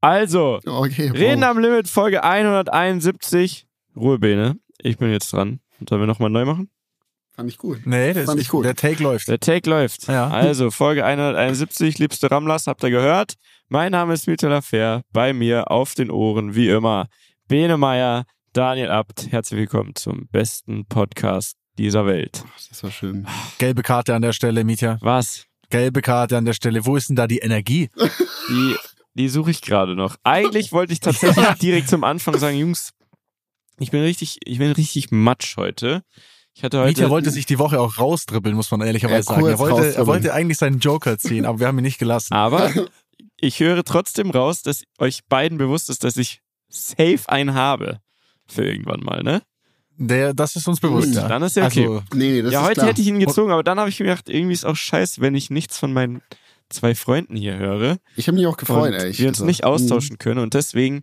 Also, Okay, wow. Reden am Limit, Folge 171. Ruhebene, ich bin jetzt dran. Sollen wir nochmal neu machen? Fand ich gut. Nee, das Fand ist ich gut. Der Take läuft. Der Take läuft. Ja. Also, Folge 171, liebste Ramlas, habt ihr gehört? Mein Name ist Mieter Lafer, bei mir auf den Ohren, wie immer, Bene Meier, Daniel Abt. Herzlich willkommen zum besten Podcast dieser Welt. Das war schön. Gelbe Karte an der Stelle, Mietja. Was? Gelbe Karte an der Stelle. Wo ist denn da die Energie? Die, die suche ich gerade noch. Eigentlich wollte ich tatsächlich direkt zum Anfang sagen, Jungs, ich bin richtig, ich bin richtig matsch heute. Ich hatte heute. Mietja wollte sich die Woche auch rausdribbeln, muss man ehrlicherweise Ja, sagen. Er wollte, er wollte eigentlich seinen Joker ziehen, aber wir haben ihn nicht gelassen. Aber ich höre trotzdem raus, dass euch beiden bewusst ist, dass ich safe einen habe. Für irgendwann mal, ne? Der, das ist uns bewusst, ja. dann ist ja okay. Also, Nee, nee, das ja, ist heute klar. hätte ich ihn gezogen, aber dann habe ich mir gedacht, irgendwie ist auch scheiße, wenn ich nichts von meinen zwei Freunden hier höre. Ich habe mich auch gefreut, ehrlich wir uns gesagt. nicht austauschen können. Und deswegen,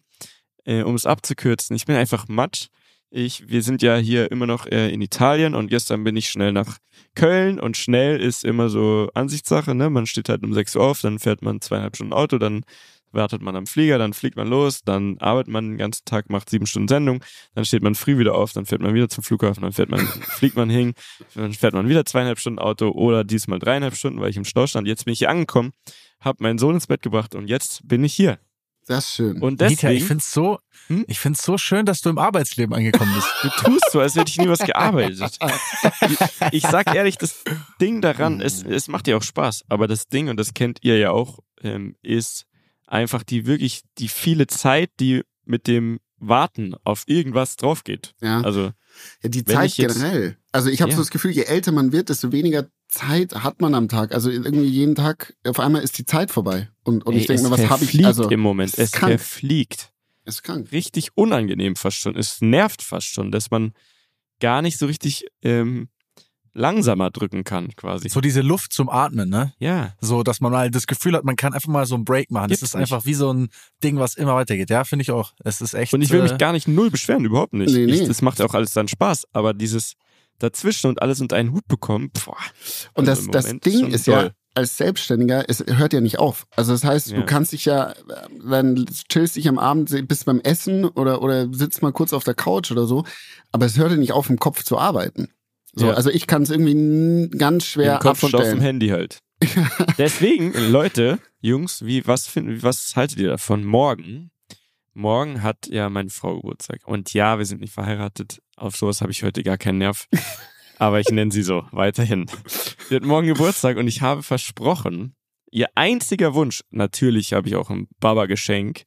äh, um es abzukürzen, ich bin einfach matsch. Ich, wir sind ja hier immer noch äh, in Italien und gestern bin ich schnell nach Köln und schnell ist immer so Ansichtssache, ne? Man steht halt um 6 Uhr auf, dann fährt man zweieinhalb Stunden Auto, dann wartet man am Flieger, dann fliegt man los, dann arbeitet man den ganzen Tag, macht sieben Stunden Sendung, dann steht man früh wieder auf, dann fährt man wieder zum Flughafen, dann fährt man, fliegt man hin, dann fährt man wieder zweieinhalb Stunden Auto oder diesmal dreieinhalb Stunden, weil ich im Stau stand. Jetzt bin ich hier angekommen, habe meinen Sohn ins Bett gebracht und jetzt bin ich hier. Das ist schön. Und deswegen, ich find's so, Hm? ich find's so schön, dass du im Arbeitsleben angekommen bist. du tust so, als hätte ich nie was gearbeitet. Ich, ich sag ehrlich, das Ding daran, es, es macht ja auch Spaß, aber das Ding, und das kennt ihr ja auch, ähm, ist einfach die wirklich, die viele Zeit, die mit dem Warten auf irgendwas drauf geht. ja. Also, ja, die Zeit generell. Also ich habe Ja. so das Gefühl, je älter man wird, desto weniger Zeit hat man am Tag. Also irgendwie jeden Tag, auf einmal ist die Zeit vorbei. Und, und ey, ich denke es mir, was habe ich? Also, im Moment, es es krank. verfliegt. ist krank. Richtig unangenehm fast schon. Es nervt fast schon, dass man gar nicht so richtig ähm, langsamer drücken kann, quasi. So diese Luft zum Atmen, ne? Ja. So, dass man mal das Gefühl hat, man kann einfach mal so einen Break machen. Das Gibt's ist einfach wie so ein Ding, was immer weitergeht. Ja, finde ich auch. Es ist echt. Und ich will äh, mich gar nicht null beschweren, überhaupt nicht. Nee, nee. Ich, das macht auch alles dann Spaß, aber dieses dazwischen und alles unter einen Hut bekommen, boah. Und also das, das Ding schon ist ja, als Selbstständiger, es hört ja nicht auf. Also das heißt, Ja. du kannst dich ja, äh, dann chillst dich am Abend, bist beim Essen oder, oder sitzt mal kurz auf der Couch oder so, aber es hört ja nicht auf, im Kopf zu arbeiten. So, Ja. Also ich kann es irgendwie ganz schwer Im Kopf auf dem abstellen. Handy halt. Deswegen, Leute, Jungs, wie, was, finden, was haltet ihr davon? Morgen, morgen hat ja meine Frau Geburtstag. Und ja, wir sind nicht verheiratet. Auf sowas habe ich heute gar keinen Nerv. Aber ich nenne sie so, weiterhin. Sie hat morgen Geburtstag und ich habe versprochen, ihr einziger Wunsch, natürlich habe ich auch ein Baba-Geschenk,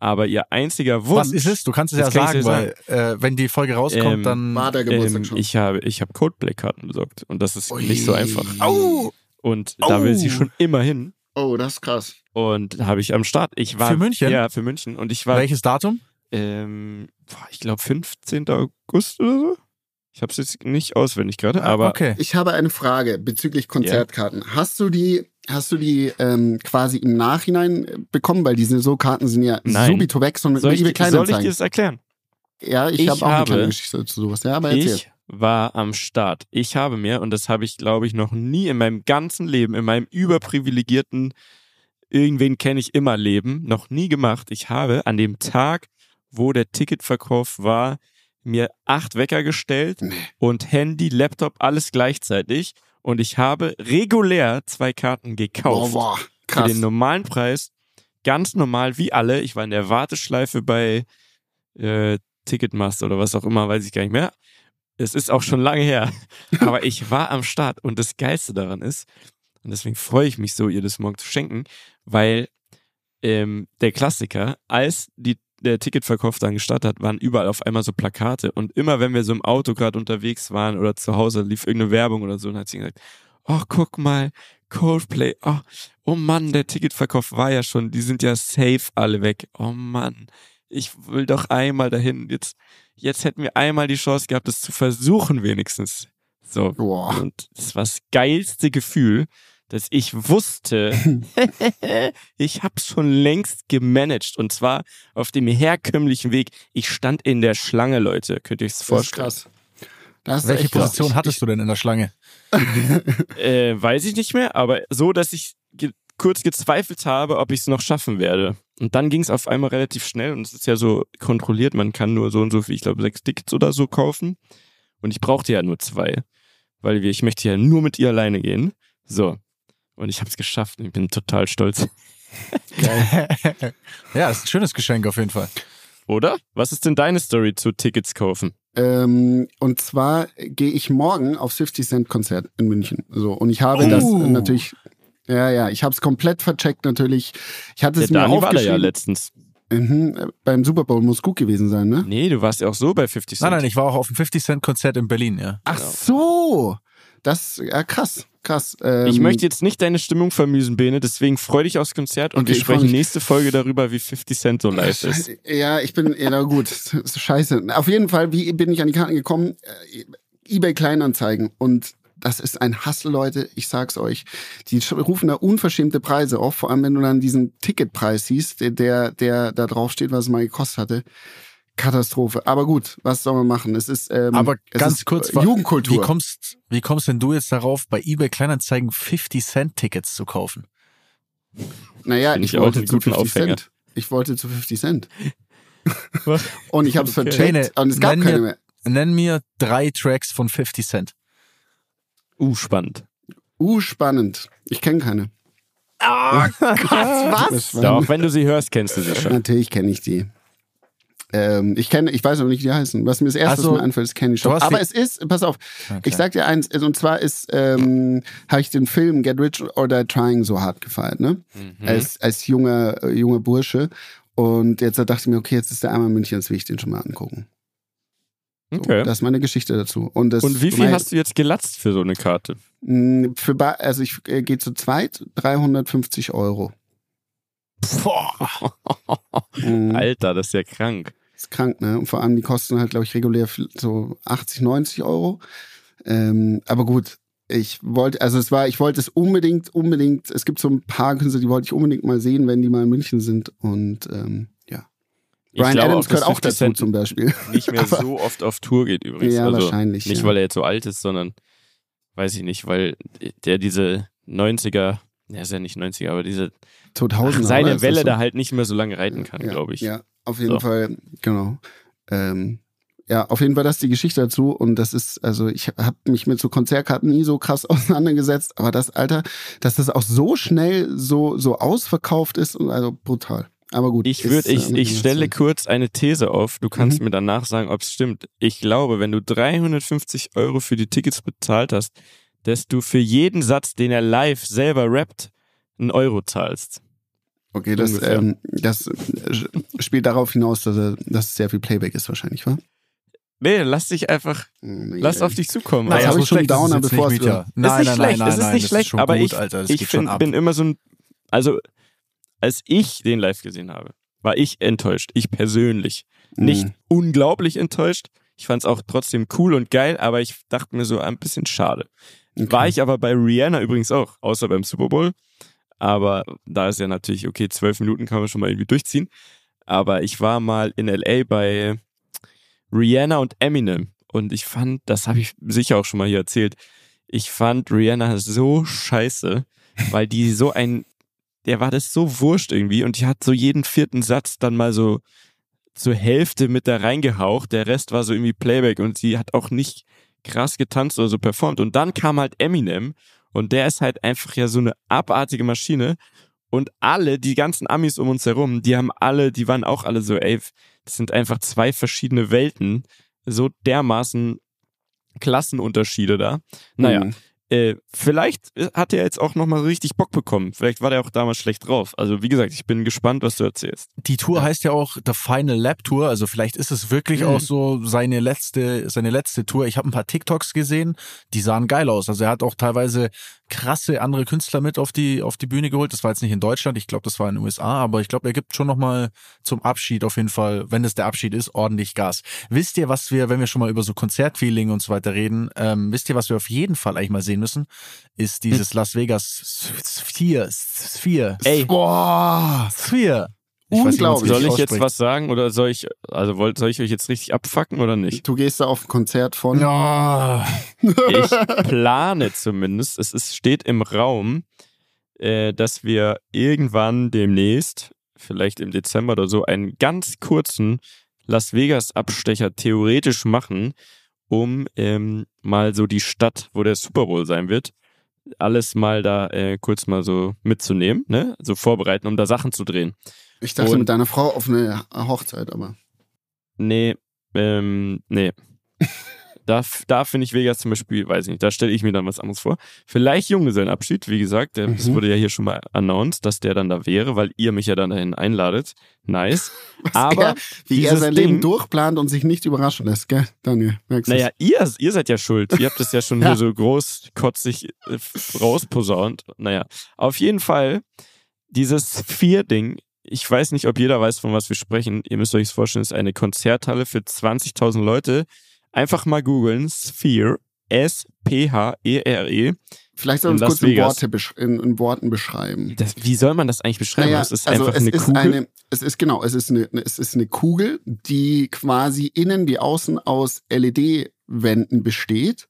aber ihr einziger Wunsch. Was ist es? Du kannst es ja sagen, dir weil äh, wenn die Folge rauskommt, Ähm, dann. War der Geburtstag Ähm, schon. ich habe, ich habe Codeplay-Karten besorgt und das ist Ui. nicht so einfach. Au! Und da will sie Au. schon immer hin. Oh, das ist krass. Und da habe ich am Start. Ich war Für München? Ja, für München. Und ich war, Welches Datum? ähm, ich glaube 15. August oder so. Ich habe es jetzt nicht auswendig gerade, Ah, aber okay. Ich habe eine Frage bezüglich Konzertkarten. Hast du die, hast du die ähm, quasi im Nachhinein äh, bekommen? Weil diese so Karten sind ja Nein. subito weg, sondern soll ich, eBay soll ich dir das erklären? Ja, ich, Ich habe auch eine habe- kleine Geschichte zu sowas. Ja, aber erzähl. Ich war am Start. Ich habe mir, und das habe ich, glaube ich, noch nie in meinem ganzen Leben, in meinem überprivilegierten, irgendwen kenne ich immer Leben, noch nie gemacht. Ich habe an dem Tag, wo der Ticketverkauf war, mir acht Wecker gestellt Nee. und Handy, Laptop, alles gleichzeitig. Und ich habe regulär zwei Karten gekauft. Boah, boah, Für krass. den normalen Preis. Ganz normal, wie alle. Ich war in der Warteschleife bei äh, Ticketmaster oder was auch immer, weiß ich gar nicht mehr. Es ist auch schon lange her. Aber ich war am Start. Und das Geilste daran ist, und deswegen freue ich mich so, ihr das morgen zu schenken, weil ähm, der Klassiker, als die, der Ticketverkauf dann gestartet hat, waren überall auf einmal so Plakate. Und immer wenn wir so im Auto gerade unterwegs waren oder zu Hause lief irgendeine Werbung oder so, dann hat sie gesagt, oh, guck mal, Coldplay, oh, oh Mann, der Ticketverkauf war ja schon, die sind ja safe alle weg. Oh Mann, ich will doch einmal dahin. Jetzt, jetzt hätten wir einmal die Chance gehabt, das zu versuchen wenigstens. So. Boah. Und das war das geilste Gefühl, dass ich wusste, ich hab's schon längst gemanagt. Und zwar auf dem herkömmlichen Weg. Ich stand in der Schlange, Leute. Könnt ihr euch das Das ist vorstellen? krass. Das ist Welche krass. Position Ich- hattest du denn in der Schlange? Äh, weiß ich nicht mehr, aber so, dass ich ge kurz gezweifelt habe, ob ich es noch schaffen werde. Und dann ging es auf einmal relativ schnell und es ist ja so kontrolliert, man kann nur so und so viel, ich glaube, sechs Tickets oder so kaufen. Und ich brauchte ja nur zwei, weil wir, ich möchte ja nur mit ihr alleine gehen. So. Und ich habe es geschafft und ich bin total stolz. ja, ist ein schönes Geschenk auf jeden Fall. Oder? Was ist denn deine Story zu Tickets kaufen? Ähm, und zwar gehe ich morgen aufs 50 Cent Konzert in München. So und ich habe das Oh. natürlich, ja ja, ich habe es komplett vercheckt natürlich. Ich hatte es mir Dani war da ja aufgeschrieben. letztens. mhm, beim Super Bowl muss gut gewesen sein, ne? Nee, du warst ja auch so bei 50 Cent. Nein, nein, ich war auch auf dem 50 Cent Konzert in Berlin, ja. Ach so, das ja krass, krass. Ähm, Ich möchte jetzt nicht deine Stimmung vermüsen, Bene, deswegen freu dich aufs Konzert und Okay, wir sprechen nächste Folge darüber, wie 50 Cent so live ist. Ja, ich bin, ja na gut, scheiße. Auf jeden Fall, wie bin ich an die Karten gekommen? Äh, eBay Kleinanzeigen und das ist ein Hassel, Leute. Ich sag's euch. Die rufen da unverschämte Preise auf, vor allem wenn du dann diesen Ticketpreis siehst, der, der, der da drauf steht, was es mal gekostet hatte. Katastrophe. Aber gut, was soll man machen? Es ist, ähm, Aber es ganz ist, kurz, äh, wa- Jugendkultur. Wie kommst, wie kommst denn du jetzt darauf, bei eBay Kleinanzeigen 50 Cent Tickets zu kaufen? naja, ich ich wollte zu guten 50 Aufhänger. Cent. Ich wollte zu 50 Cent. Was? Und ich habe es Okay. vercheckt und es gab nenn keine mir- mehr. Nenn mir drei Tracks von 50 Cent. Uh, spannend. Uh, spannend. Ich kenne keine. Ah, Was? Das war- Doch, wenn du sie hörst, kennst du sie schon. Natürlich kenne ich die. Ähm, ich kenne, ich weiß aber nicht, wie die heißen. Was mir das erste, Also, was mir einfällt, ist Candy Shop. Aber es ist, pass auf, Okay. ich sag dir eins, und zwar ist, ähm, habe ich den Film Get Rich or Die Trying so hart gefeiert, ne? Mhm. Als, als junger, äh, junger Bursche. Und jetzt dachte ich mir, okay, jetzt ist der einmal in München, jetzt will ich den schon mal angucken. So, Okay. Das ist meine Geschichte dazu. Und, das, Und wie viel mein, hast du jetzt gelatzt für so eine Karte? mh, für Also ich äh, gehe zu zweit, 350 Euro. Boah. Mhm. Alter, das ist ja krank. Ist krank, ne? Und vor allem die kosten halt, glaube ich, regulär so 80, 90 Euro. Ähm, aber gut, ich wollte, also es war, ich wollte es unbedingt, unbedingt, es gibt so ein paar Künstler, die wollte ich unbedingt mal sehen, wenn die mal in München sind. Und ähm, ja. Ich Brian Adams auch, gehört auch 50 dazu Cent zum Beispiel. nicht mehr Aber- so oft auf Tour geht übrigens. Ja, also wahrscheinlich. nicht, ja. weil er jetzt so alt ist, sondern weiß ich nicht, weil der diese 90er, ja, ist ja nicht 90er, aber diese Oder? seine Welle so? da halt nicht mehr so lange reiten kann, ja, glaube ich. Ja, auf jeden So. Fall, genau. Ähm, ja, auf jeden Fall das ist die Geschichte dazu und das ist, also ich habe mich mit so Konzertkarten nie so krass auseinandergesetzt, aber das, Alter, dass das auch so schnell so, so ausverkauft ist, also brutal. Aber gut. Ich würde, ich, äh, ich stelle kurz eine These auf. Du kannst Mhm. mir danach sagen, ob es stimmt. Ich glaube, wenn du 350 Euro für die Tickets bezahlt hast, dass du für jeden Satz, den er live selber rappt, einen Euro zahlst. Okay, das, ähm, das äh, spielt darauf hinaus, dass, er, dass es sehr viel Playback ist wahrscheinlich, wa? Nee, lass dich einfach, Nee, lass auf dich zukommen. Also, ich so schon ist Downer, bevor nicht, es ist Nein, nicht nein, schlecht, nein, es ist nein, nicht das schlecht, aber gut, ich, Alter, das ich find, ab. bin immer so ein, also als ich den live gesehen habe, war ich enttäuscht. Ich persönlich. Nicht Mhm. unglaublich enttäuscht. Ich fand es auch trotzdem cool und geil, aber ich dachte mir so ein bisschen schade. Okay. War ich aber bei Rihanna übrigens auch, außer beim Super Bowl. Aber da ist ja natürlich, okay, zwölf Minuten kann man schon mal irgendwie durchziehen. Aber ich war mal in LA bei Rihanna und Eminem. Und ich fand, das habe ich sicher auch schon mal hier erzählt, ich fand Rihanna so scheiße, weil die so ein, der war das so wurscht irgendwie und die hat so jeden vierten Satz dann mal so zur Hälfte mit da reingehaucht. Der Rest war so irgendwie Playback und sie hat auch nicht krass getanzt oder so performt. Und dann kam halt Eminem und der ist halt einfach ja so eine abartige Maschine. Und alle, die ganzen Amis um uns herum, die haben alle, die waren auch alle so, ey, das sind einfach zwei verschiedene Welten. So dermaßen Klassenunterschiede da. Naja, Mhm. Äh, vielleicht hat er jetzt auch nochmal richtig Bock bekommen. Vielleicht war der auch damals schlecht drauf. Also wie gesagt, ich bin gespannt, was du erzählst. Die Tour heißt ja auch The Final Lap Tour, also vielleicht ist es wirklich Mhm. auch so seine letzte, seine letzte Tour. Ich habe ein paar TikToks gesehen, die sahen geil aus. Also er hat auch teilweise krasse andere Künstler mit auf die auf die Bühne geholt. Das war jetzt nicht in Deutschland, ich glaube, das war in den USA, aber ich glaube, er gibt schon noch mal zum Abschied auf jeden Fall, wenn es der Abschied ist, ordentlich Gas. Wisst ihr, was wir, wenn wir schon mal über so Konzertfeeling und so weiter reden, ähm, wisst ihr, was wir auf jeden Fall eigentlich mal sehen müssen, ist dieses Las Vegas Sphere, Sphere, Ey. Boah, Sphere. Ich weiß nicht, Unglaublich. Soll ich jetzt was sagen oder soll ich, also wollt, soll ich euch jetzt richtig abfacken oder nicht? du gehst da auf ein Konzert von. Ja. Ich plane zumindest, es ist, steht im Raum, äh, dass wir irgendwann demnächst vielleicht im Dezember oder so, einen ganz kurzen Las Vegas-Abstecher theoretisch machen, um ähm, mal so die Stadt, wo der Super Bowl sein wird, alles mal da äh, kurz mal so mitzunehmen, ne? So vorbereiten, um da Sachen zu drehen. Ich dachte Und- mit deiner Frau auf eine Hochzeit, aber. Nee, ähm, nee. Da, da finde ich Vegas zum Beispiel, weiß ich nicht, da stelle ich mir dann was anderes vor. Vielleicht Junggesellenabschied, wie gesagt, der, das Mhm. wurde ja hier schon mal announced, dass der dann da wäre, weil ihr mich ja dann dahin einladet. Nice. Was Aber er, wie er sein Ding- Leben durchplant und sich nicht überraschen lässt, gell, Daniel? Merkst? Naja, ihr, ihr seid ja schuld. Ihr habt das ja schon Ja. hier so großkotzig äh, rausposaunt. Naja, auf jeden Fall, dieses Vier-Ding, ich weiß nicht, ob jeder weiß, von was wir sprechen. Ihr müsst euch das vorstellen, es ist eine Konzerthalle für 20.000 Leute. Einfach mal googeln, Sphere, S-P-H-E-R-E. Vielleicht soll uns Las kurz in. Worte in, in Worten beschreiben. Das, wie soll man das eigentlich beschreiben? Naja, es ist also einfach es eine ist Kugel. eine, es ist genau, es ist eine, es ist eine Kugel, die quasi innen wie außen aus LED-Wänden besteht.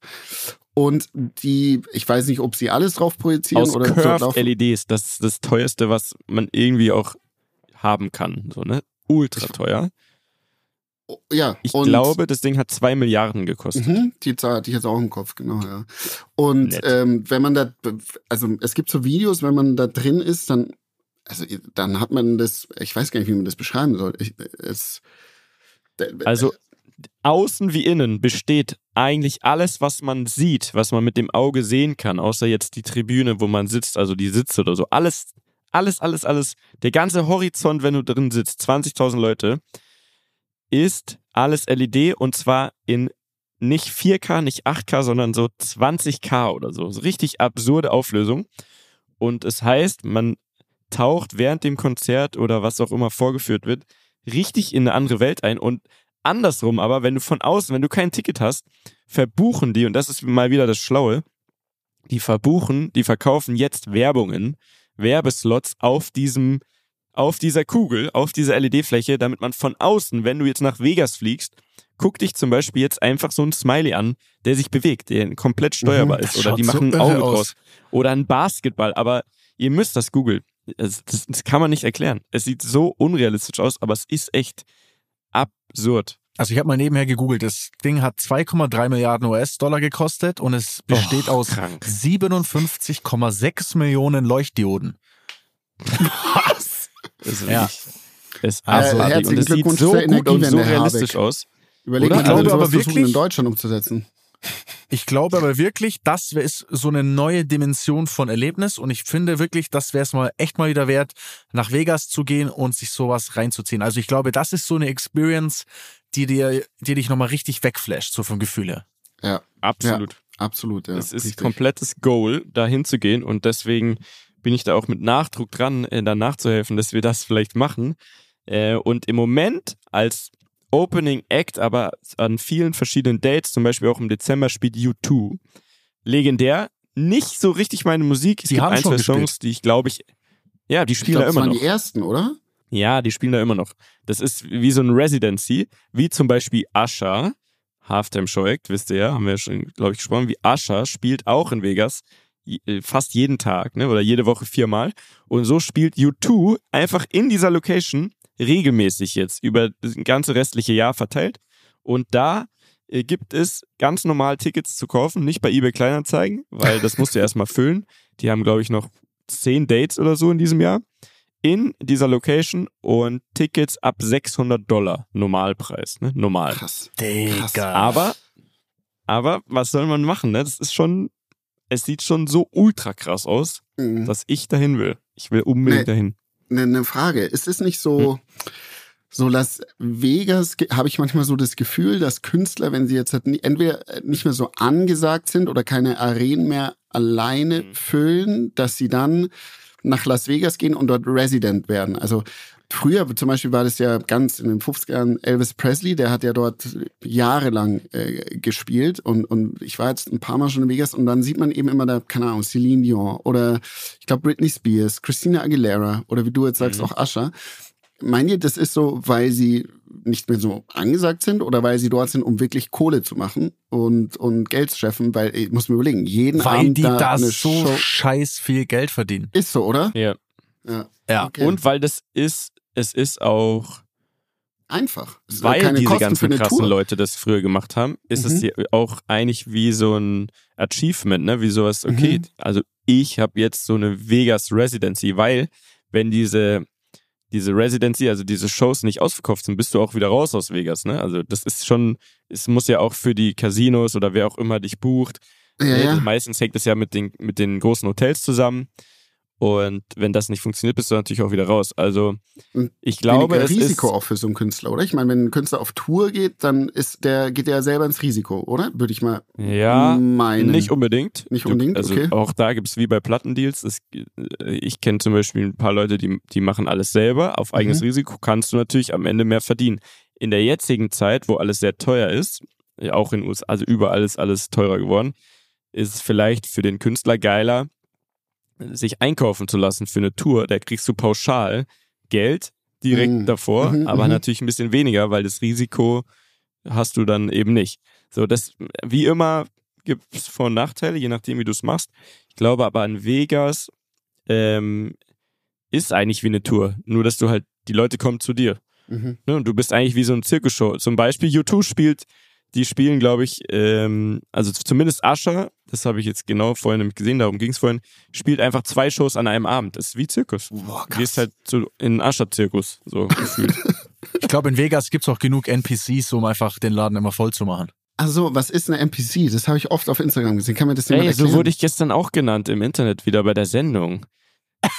Und die, ich weiß nicht, ob sie alles drauf projizieren aus oder so Curved drauf. LEDs. Das ist das teuerste, was man irgendwie auch haben kann. So, ne? Ultra teuer. Ja, Ich glaube, das Ding hat zwei Milliarden gekostet. Mhm, die Zahl hatte ich jetzt auch im Kopf, genau, ja. Und ähm, wenn man da, also es gibt so Videos, wenn man da drin ist, dann, also dann hat man das, ich weiß gar nicht, wie man das beschreiben soll. Ich, es, Also außen wie innen besteht eigentlich alles, was man sieht, was man mit dem Auge sehen kann, außer jetzt die Tribüne, wo man sitzt, also die Sitze oder so. Alles, alles, alles, alles. Der ganze Horizont, wenn du drin sitzt, 20.000 Leute, ist alles LED und zwar in nicht 4K, nicht 8K, sondern so 20K oder so. so richtig absurde Auflösung. Und es heißt, man taucht während dem Konzert oder was auch immer vorgeführt wird, richtig in eine andere Welt ein und andersrum aber, wenn du von außen, wenn du kein Ticket hast, verbuchen die, und das ist mal wieder das Schlaue, die verbuchen, die verkaufen jetzt Werbungen, Werbeslots auf diesem, auf dieser Kugel, auf dieser LED-Fläche, damit man von außen, wenn du jetzt nach Vegas fliegst, guck dich zum Beispiel jetzt einfach so ein Smiley an, der sich bewegt, der komplett steuerbar Mhm, ist. Oder die schaut so machen ein Auge aus. draus. Oder ein Basketball, aber ihr müsst das googeln. Das, das, das kann man nicht erklären. Es sieht so unrealistisch aus, aber es ist echt absurd. Also ich habe mal nebenher gegoogelt. Das Ding hat 2,3 Milliarden US-Dollar gekostet und es besteht Och, aus krank. 57,6 Millionen Leuchtdioden. Das ist Ja. ist Also, herzlichen Glückwunsch so zur gut und so realistisch Habeck. aus. Überleg Oder? mal, Ich glaube aber wirklich- in Deutschland umzusetzen. Ich glaube aber wirklich, das ist so eine neue Dimension von Erlebnis und ich finde wirklich, das wäre es mal echt mal wieder wert, nach Vegas zu gehen und sich sowas reinzuziehen. Also ich glaube, das ist so eine Experience, die dir, die dich nochmal richtig wegflasht, so vom Gefühl her. Ja, Absolut. absolut. Ja, es ist richtig. komplettes Goal, da hinzugehen und deswegen bin ich da auch mit Nachdruck dran, äh, da nachzuhelfen, dass wir das vielleicht machen. Äh, und im Moment als Opening Act, aber an vielen verschiedenen Dates, zum Beispiel auch im Dezember, spielt U2. Legendär. Nicht so richtig meine Musik. Es Die gibt haben ein, schon zwei gespielt. Songs, die ich glaube ich. Ja, die Ich spielen glaube, da das immer waren noch. die ersten, oder? Ja, die spielen da immer noch. Das ist wie so ein Residency, wie zum Beispiel Asha, Halftime Show Act, wisst ihr ja, haben wir ja schon, glaube ich, gesprochen, wie Asha spielt auch in Vegas äh, fast jeden Tag, ne, oder jede Woche viermal. Und so spielt U2 einfach in dieser Location regelmäßig jetzt über das ganze restliche Jahr verteilt. Und da äh, gibt es ganz normal Tickets zu kaufen, nicht bei eBay Kleinanzeigen, weil das musst du erstmal füllen. Die haben, glaube ich, noch zehn Dates oder so in diesem Jahr in dieser Location und Tickets ab 600 Dollar Normalpreis, ne? Normal. Krass. Digga. Aber, aber was soll man machen, ne? Das ist schon, es sieht schon so ultra krass aus, Mhm. dass ich dahin will. Ich will unbedingt Nee. dahin. Eine, eine Frage. Ist es nicht so, Hm. so Las Vegas, habe ich manchmal so das Gefühl, dass Künstler, wenn sie jetzt halt entweder nicht mehr so angesagt sind oder keine Arenen mehr alleine Hm. füllen, dass sie dann nach Las Vegas gehen und dort Resident werden. Also früher zum Beispiel war das ja ganz in den 50ern Elvis Presley, der hat ja dort jahrelang äh, gespielt und, und ich war jetzt ein paar Mal schon in Vegas und dann sieht man eben immer da, keine Ahnung, Celine Dion oder ich glaube Britney Spears, Christina Aguilera oder wie du jetzt sagst, Mhm. auch Usher. Meint ihr, das ist so, weil sie nicht mehr so angesagt sind oder weil sie dort sind, um wirklich Kohle zu machen und, und Geld zu schaffen? Weil, ich muss mir überlegen, jeden Weil Abend die da da eine so Show scheiß viel Geld verdienen. ist so, oder? Ja. Ja. Ja. Okay. Und weil das ist es ist auch, Einfach. Es weil diese Kosten ganzen krassen Tour. Leute das früher gemacht haben, ist es Mhm. ja auch eigentlich wie so ein Achievement, ne? Wie sowas, okay, Mhm. also ich habe jetzt so eine Vegas Residency, weil wenn diese diese Residency, also diese Shows nicht ausverkauft sind, bist du auch wieder raus aus Vegas, ne? Also das ist schon, es muss ja auch für die Casinos oder wer auch immer dich bucht, Ja, Ne, ja. Meistens hängt es ja mit den, mit den großen Hotels zusammen. Und wenn das nicht funktioniert, bist du natürlich auch wieder raus. Also ich glaube, Weniger es Risiko ist, auch für so einen Künstler, oder? Ich meine, wenn ein Künstler auf Tour geht, dann ist der, geht der ja selber ins Risiko, oder? Würde ich mal ja, meinen. nicht unbedingt. Nicht Du- unbedingt, also okay. auch da gibt's wie bei Plattendeals. Es, äh, ich kenne zum Beispiel ein paar Leute, die, die machen alles selber. Auf eigenes Mhm. Risiko kannst du natürlich am Ende mehr verdienen. In der jetzigen Zeit, wo alles sehr teuer ist, auch in USA, also überall ist alles teurer geworden, ist es vielleicht für den Künstler geiler, sich einkaufen zu lassen für eine Tour. Da kriegst du pauschal Geld direkt Mhm. davor, Mhm, aber mhm. natürlich ein bisschen weniger, weil das Risiko hast du dann eben nicht. So, das, wie immer, gibt es Vor- und Nachteile, je nachdem, wie du es machst. Ich glaube aber an Vegas ähm, ist eigentlich wie eine Tour. Nur, dass du halt, die Leute kommen zu dir. Mhm. Ne? Und du bist eigentlich wie so ein Zirkusshow. Zum Beispiel U2 spielt, die spielen, glaube ich, ähm, also zumindest Ascher, das habe ich jetzt genau vorhin nämlich gesehen, darum ging es vorhin, spielt einfach zwei Shows an einem Abend. Das ist wie Zirkus. Boah, Du gehst halt so in einen Ascher-Zirkus, so gefühlt. Ich glaube, in Vegas gibt's auch genug NPCs, um einfach den Laden immer voll zu machen. Also, was ist eine NPC? Das habe ich oft auf Instagram gesehen. Kann mir das jemand Ey, so erklären? wurde ich gestern auch genannt im Internet wieder bei der Sendung.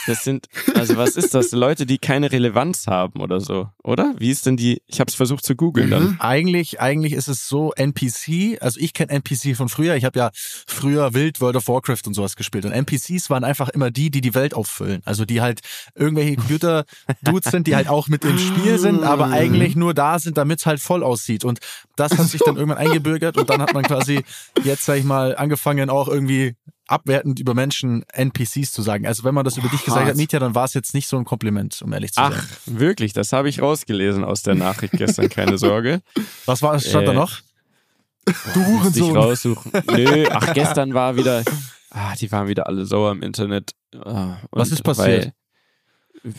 Das sind, also was ist das? Leute, die keine Relevanz haben oder so, oder? Wie ist denn die, ich habe es versucht zu googeln dann. Mhm. Eigentlich, eigentlich ist es so NPC, also ich kenne NPC von früher, ich habe ja früher wild World of Warcraft und sowas gespielt und NPCs waren einfach immer die, die die Welt auffüllen, also die halt irgendwelche Computer-Dudes sind, die halt auch mit im Spiel sind, aber Ah. eigentlich nur da sind, damit es halt voll aussieht und das hat sich dann irgendwann eingebürgert und dann hat man quasi jetzt, sag ich mal, angefangen auch irgendwie abwertend über Menschen NPCs zu sagen. Also wenn man das über dich gesagt Hart. hat, Mietja, dann war es jetzt nicht so ein Kompliment, um ehrlich zu sein. Ach, wirklich, das habe ich rausgelesen aus der Nachricht gestern, keine Sorge. Was war, stand da Äh, noch? Du Musste ich Hurensohn. raussuchen. Nö, ach, gestern war wieder, ah, die waren wieder alle sauer im Internet. Ah, Was ist passiert? Weil,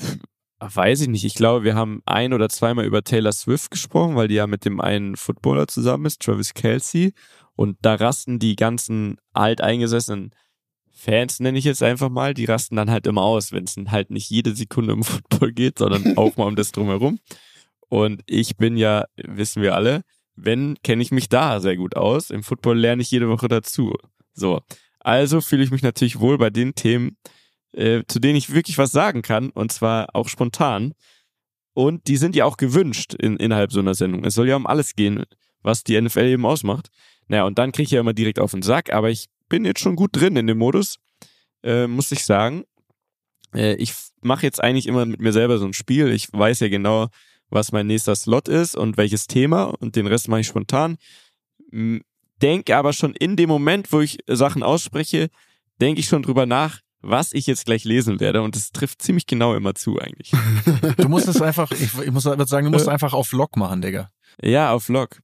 weiß ich nicht. Ich glaube, wir haben ein oder zweimal über Taylor Swift gesprochen, weil die ja mit dem einen Footballer zusammen ist, Travis Kelsey. Und da rasten die ganzen alteingesessenen Fans, nenne ich jetzt einfach mal, die rasten dann halt immer aus, wenn es halt nicht jede Sekunde um Football geht, sondern auch mal um das drumherum. Und ich bin ja, wissen wir alle, wenn, kenne ich mich da sehr gut aus. Im Football lerne ich jede Woche dazu. So. Also fühle ich mich natürlich wohl bei den Themen, äh, zu denen ich wirklich was sagen kann, und zwar auch spontan. Und die sind ja auch gewünscht in, innerhalb so einer Sendung. Es soll ja um alles gehen, was die NFL eben ausmacht. Naja, und dann kriege ich ja immer direkt auf den Sack, aber ich bin jetzt schon gut drin in dem Modus, äh, muss ich sagen. Äh, ich mache jetzt eigentlich immer mit mir selber so ein Spiel. Ich weiß ja genau, was mein nächster Slot ist und welches Thema und den Rest mache ich spontan. Denke aber schon in dem Moment, wo ich Sachen ausspreche, denke ich schon drüber nach, was ich jetzt gleich lesen werde und es trifft ziemlich genau immer zu eigentlich. Du musst es einfach, ich, ich muss sagen, du musst einfach auf Lock machen, Digga. ja, auf Lock.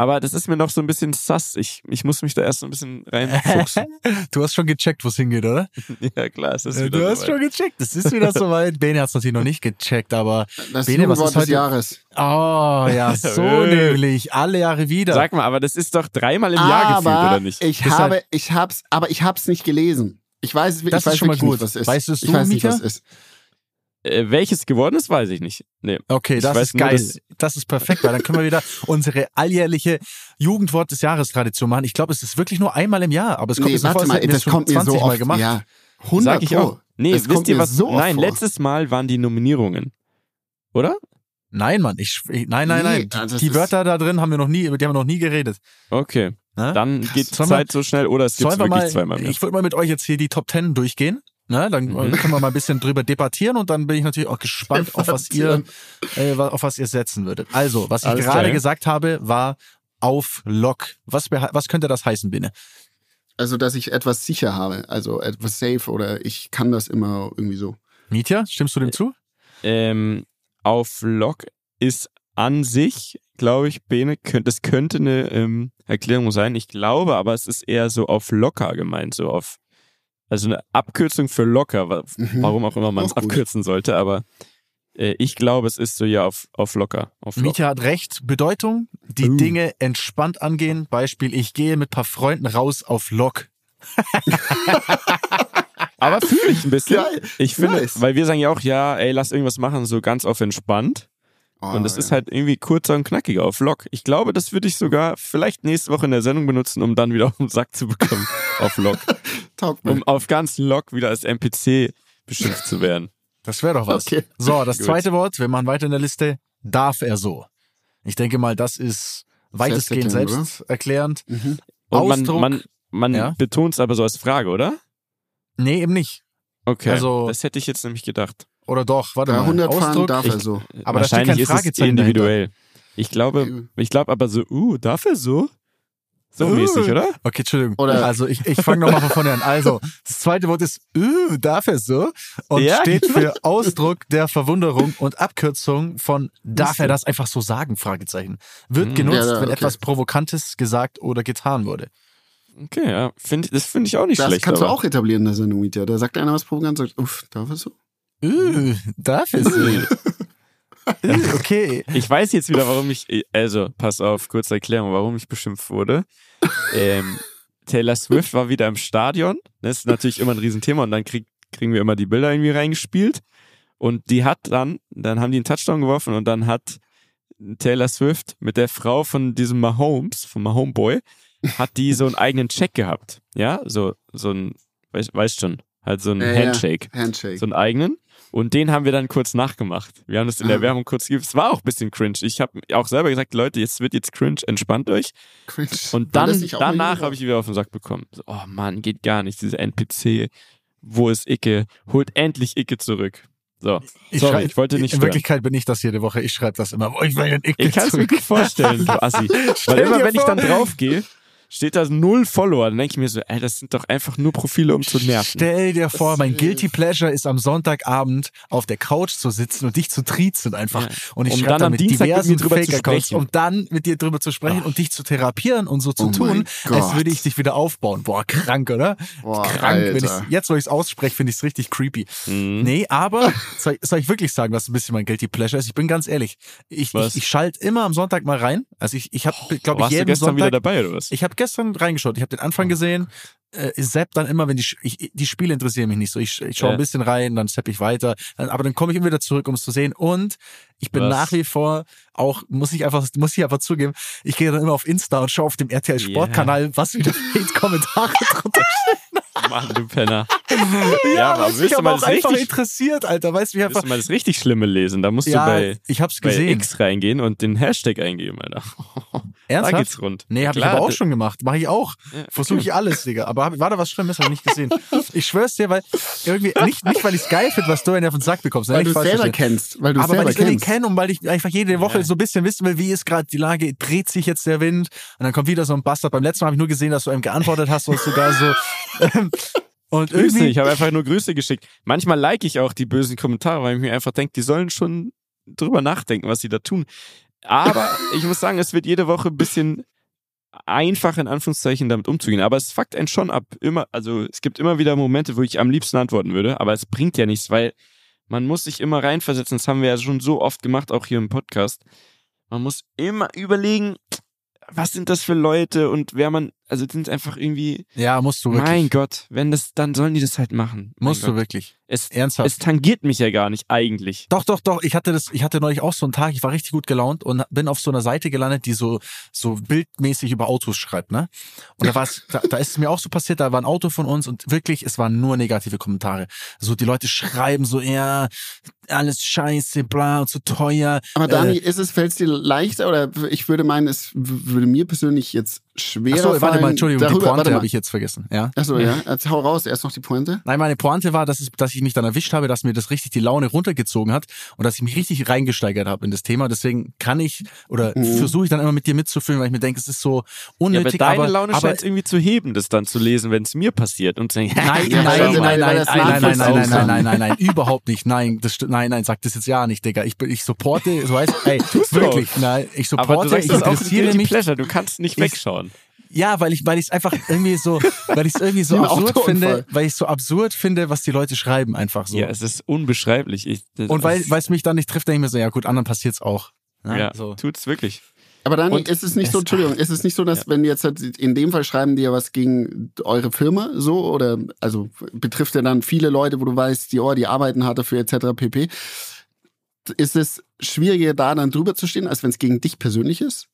Aber das ist mir noch so ein bisschen sass. Ich, ich muss mich da erst so ein bisschen reinfuchsen. Du hast schon gecheckt, wo es hingeht, oder? ja, klar, es ist wieder du hast soweit. schon gecheckt. Es ist wieder soweit. Bene hat es natürlich noch nicht gecheckt, aber Das Bene, was ist des heute- Jahres. oh ja, so Äh. nämlich. Alle Jahre wieder. Sag mal, aber das ist doch dreimal im Jahr gefühlt, aber oder nicht? ich Deshalb- habe, ich hab's, aber ich hab's nicht gelesen. Ich weiß, ich Das ist weiß schon mal gut. nicht, was es ist. Weißt du ich weiß nicht, Mika? was es ist. Äh, welches geworden ist, weiß ich nicht. Nee. Okay, Ich das ist geil. dass- Das ist perfekt, weil dann können wir wieder unsere alljährliche Jugendwort des Jahres Tradition machen. Ich glaube, es ist wirklich nur einmal im Jahr, aber es kommt Nee, mir so vor, warte als mal, das kommt mir 20 so Mal oft. gemacht. Ja, 100 Sag ich Pro. auch. Nee, Es wisst ihr was? so nein, vor. letztes Mal waren die Nominierungen. Oder? Nein, Mann, ich, ich nein, nein, Nee, nein. Die, also das die Wörter da drin haben wir noch nie, über die haben wir noch nie geredet. Okay. Ne? Dann geht die Zeit so schnell oder es gibt wirklich mal, zweimal mehr. ich würde mal mit euch jetzt hier die Top 10 durchgehen. Ne? Dann Mhm. können wir mal ein bisschen drüber debattieren und dann bin ich natürlich auch gespannt, auf was ihr, äh, auf was ihr setzen würdet. Also, was ich Alles gerade klar. gesagt habe, war auf Lock. Was, was könnte das heißen, Bene? Also, dass ich etwas sicher habe, also etwas safe oder ich kann das immer irgendwie so. Mietja, stimmst du dem zu? ähm, auf Lock ist an sich, glaube ich, Bene, das könnte eine ähm, Erklärung sein. Ich glaube, aber es ist eher so auf locker gemeint, so auf, also eine Abkürzung für locker, Mhm. warum auch immer man es abkürzen sollte, aber Äh, ich glaube, es ist so ja auf, auf locker. Auf locker. Hat recht. Bedeutung, die Uh. Dinge entspannt angehen. Beispiel, ich gehe mit paar Freunden raus auf Lock. Aber fühle ich ein bisschen. Geil. Ich finde, Nice. weil wir sagen ja auch, ja, ey, lass irgendwas machen, so ganz auf entspannt. Oh, und es ist ja. halt irgendwie kurzer und knackiger auf Lock. Ich glaube, das würde ich sogar vielleicht nächste Woche in der Sendung benutzen, um dann wieder auf den Sack zu bekommen. auf Lock. Taugt mir. Um auf ganz Lock wieder als NPC beschimpft zu werden. Das wäre doch was. Okay. So, das zweite Wort, wir machen weiter in der Liste. Darf er so? Ich denke mal, das ist weitestgehend Selbsterklärend. Mhm. Und man, Ausdruck, man, man ja. betont es aber so als Frage, oder? Nee, eben nicht. Okay. Also- das hätte ich jetzt nämlich gedacht. Oder doch, warte Bei mal. 100 fahren Ausdruck, darf Ich- er so. Aber da steht Wahrscheinlich kein ist es Fragezeichen individuell. Ich glaube, ich glaube aber so, uh, darf er so? So Uh. mäßig, oder? Okay, Entschuldigung. Oder- also ich, ich fange nochmal von vorne an. Also, das zweite Wort ist uh, darf er so und Ja, steht genau. für Ausdruck der Verwunderung und Abkürzung von darf er das einfach so sagen? Fragezeichen. Wird Hm. genutzt, Ja, ja, wenn okay. etwas Provokantes gesagt oder getan wurde. Okay, ja. Find, das finde ich auch nicht Das schlecht. kannst du aber. auch etablieren in der Sendung, Mietja. Da sagt einer was provokant, sagt, uff, darf er so? Darf er so? uh, okay. Ich weiß jetzt wieder, warum ich, also pass auf, kurze Erklärung, warum ich beschimpft wurde. Ähm, Taylor Swift war wieder im Stadion. Das ist natürlich immer ein Riesenthema und dann krieg, kriegen wir immer die Bilder irgendwie reingespielt. Und die hat dann, dann haben die einen Touchdown geworfen und dann hat Taylor Swift mit der Frau von diesem Mahomes, von Mahomeboy, hat die so einen eigenen Check gehabt. Ja, so, so ein, weißt, weißt schon, halt so ein Ja, ja. Handshake. Handshake. so einen eigenen. Und den haben wir dann kurz nachgemacht. Wir haben das in der Ah. Werbung kurz gegeben. Es war auch ein bisschen cringe. Ich habe auch selber gesagt, Leute, jetzt wird jetzt cringe, entspannt euch. Cringe. Und dann, danach habe ich wieder auf den Sack bekommen. So, oh Mann, geht gar nicht. Diese NPC. Wo ist Icke? Holt endlich Icke zurück. So, Ich sorry, schrei- ich wollte nicht In stören. Wirklichkeit bin ich das jede Woche. Ich schreibe das immer. Oh, ich will den Icke Ich kann es mir vorstellen, du Assi. Weil immer, wenn ich dann draufgehe, steht da null Follower. Dann denke ich mir so, ey, das sind doch einfach nur Profile, um zu nerven. Stell dir vor, mein Guilty Pleasure ist am Sonntagabend auf der Couch zu sitzen und dich zu triezen einfach. Ja. Und ich Um schreibe dann am mit Dienstag mit diversen mir drüber zu Fake-Accounts, sprechen. um dann mit dir drüber zu sprechen und dich zu therapieren und so zu Oh tun, als würde ich dich wieder aufbauen. Boah, krank, oder? Boah, krank. Jetzt, wo ich es ausspreche, finde ich es richtig creepy. Mhm. Nee, aber soll, soll ich wirklich sagen, was ein bisschen mein Guilty Pleasure ist? Ich bin ganz ehrlich. Ich, Was? ich, ich schalte immer am Sonntag mal rein. Also ich, ich habe, glaube ich, Warst du jeden gestern Sonntag wieder dabei, oder was? ich habe gestern reingeschaut, ich habe den Anfang gesehen. Äh, ich zapp dann immer, wenn die, ich, die Spiele interessieren mich nicht so. Ich, ich schaue Ja. ein bisschen rein, dann zapp ich weiter. Aber dann komme ich immer wieder zurück, um es zu sehen. Und ich bin Was? nach wie vor auch, muss ich einfach, muss ich einfach zugeben, ich gehe dann immer auf Insta und schaue auf dem RTL Sportkanal, was wieder Kommentare drunter Mann, du Penner. Ja, Ja, aber willst du mal das richtig- interessiert, Alter. Weißt du, wie einfach. mal das richtig Schlimme lesen? Da musst Ja, du bei, ich hab's bei gesehen. X reingehen und den Hashtag eingeben, Alter. Da Ernsthaft? geht's rund. Nee, habe ich aber auch schon gemacht. Mache ich auch. Ja, Versuche ich alles, Digga. Aber hab, war da was Schlimmes, habe ich nicht gesehen. Ich schwör's dir, weil irgendwie, nicht, nicht weil ich's geil finde, was du in auf den Sack bekommst. ne? Weil du selber verstehen. kennst. Weil du aber weil selber ich irgendwie kennst. kenne und weil ich einfach jede Woche Ja. so ein bisschen wissen will, wie ist gerade die Lage, dreht sich jetzt der Wind und dann kommt wieder so ein Bastard. Beim letzten Mal habe ich nur gesehen, dass du einem geantwortet hast und sogar so. Ähm, und Grüße, irgendwie, ich habe einfach nur Grüße geschickt. Manchmal like ich auch die bösen Kommentare, weil ich mir einfach denke, die sollen schon drüber nachdenken, was sie da tun. Aber ich muss sagen, es wird jede Woche ein bisschen einfach in Anführungszeichen damit umzugehen. Aber es fuckt einen schon ab. Immer, also es gibt immer wieder Momente, wo ich am liebsten antworten würde, aber es bringt ja nichts, weil man muss sich immer reinversetzen. Das haben wir ja schon so oft gemacht, auch hier im Podcast. Man muss immer überlegen, was sind das für Leute und wer man, also sind es einfach irgendwie, ja, musst du wirklich. mein Gott, wenn das, dann sollen die das halt machen. Mein musst Gott. du wirklich. Es, Ernsthaft. es tangiert mich ja gar nicht eigentlich. Doch, doch, doch. Ich hatte das, ich hatte neulich auch so einen Tag, ich war richtig gut gelaunt und bin auf so einer Seite gelandet, die so, so bildmäßig über Autos schreibt, ne? Und da war's, da, da ist es mir auch so passiert, da war ein Auto von uns und wirklich, es waren nur negative Kommentare. So, die Leute schreiben so, ja, alles scheiße, bla, und zu teuer. Aber Dani, Äh, ist es, fällt es dir leichter oder ich würde meinen, es würde mir persönlich jetzt schwerer Achso, warte fallen. mal, Entschuldigung, darüber, die Pointe habe ich jetzt vergessen, ja? Achso, ja. Jetzt hau raus, erst noch die Pointe. Nein, meine Pointe war, dass, es, dass ich mich dann erwischt habe, dass mir das richtig die Laune runtergezogen hat und dass ich mich richtig reingesteigert habe in das Thema. Deswegen kann ich oder Mhm. versuche ich dann immer mit dir mitzufühlen, weil ich mir denke, es ist so Ja, aber unnötig. deine aber, Laune scheint es irgendwie zu heben, das dann zu lesen, wenn es mir passiert und zu denken, Nein, Ja, nein, nein, nein, nein, nein, nein, nein, nein, nein, nein, nein, nein, überhaupt nicht. Nein, das nein, nein, sag das jetzt ja nicht, Digga. Ich, ich supporte, du weißt, ey, wirklich, nein, ich aber du supporte, sagst ich interessiere mich. Pleasure, du kannst nicht Ich- wegschauen. Ja, weil ich, weil ich es einfach irgendwie so, weil ich es irgendwie so absurd Autounfall. finde, weil ich so absurd finde, was die Leute schreiben einfach so. Ja, es ist unbeschreiblich. Ich, Und weil es mich dann nicht trifft, denke ich mir so, ja gut, anderen passiert's auch. Ja, ja, so. tut's wirklich. Aber dann Und ist es nicht so, es- Entschuldigung, ist es nicht so, dass Ja. wenn jetzt halt in dem Fall schreiben die ja was gegen eure Firma so oder also betrifft ja dann viele Leute, wo du weißt, die, oh, die arbeiten hart dafür etc. pp. Ist es schwieriger da dann drüber zu stehen, als wenn es gegen dich persönlich ist?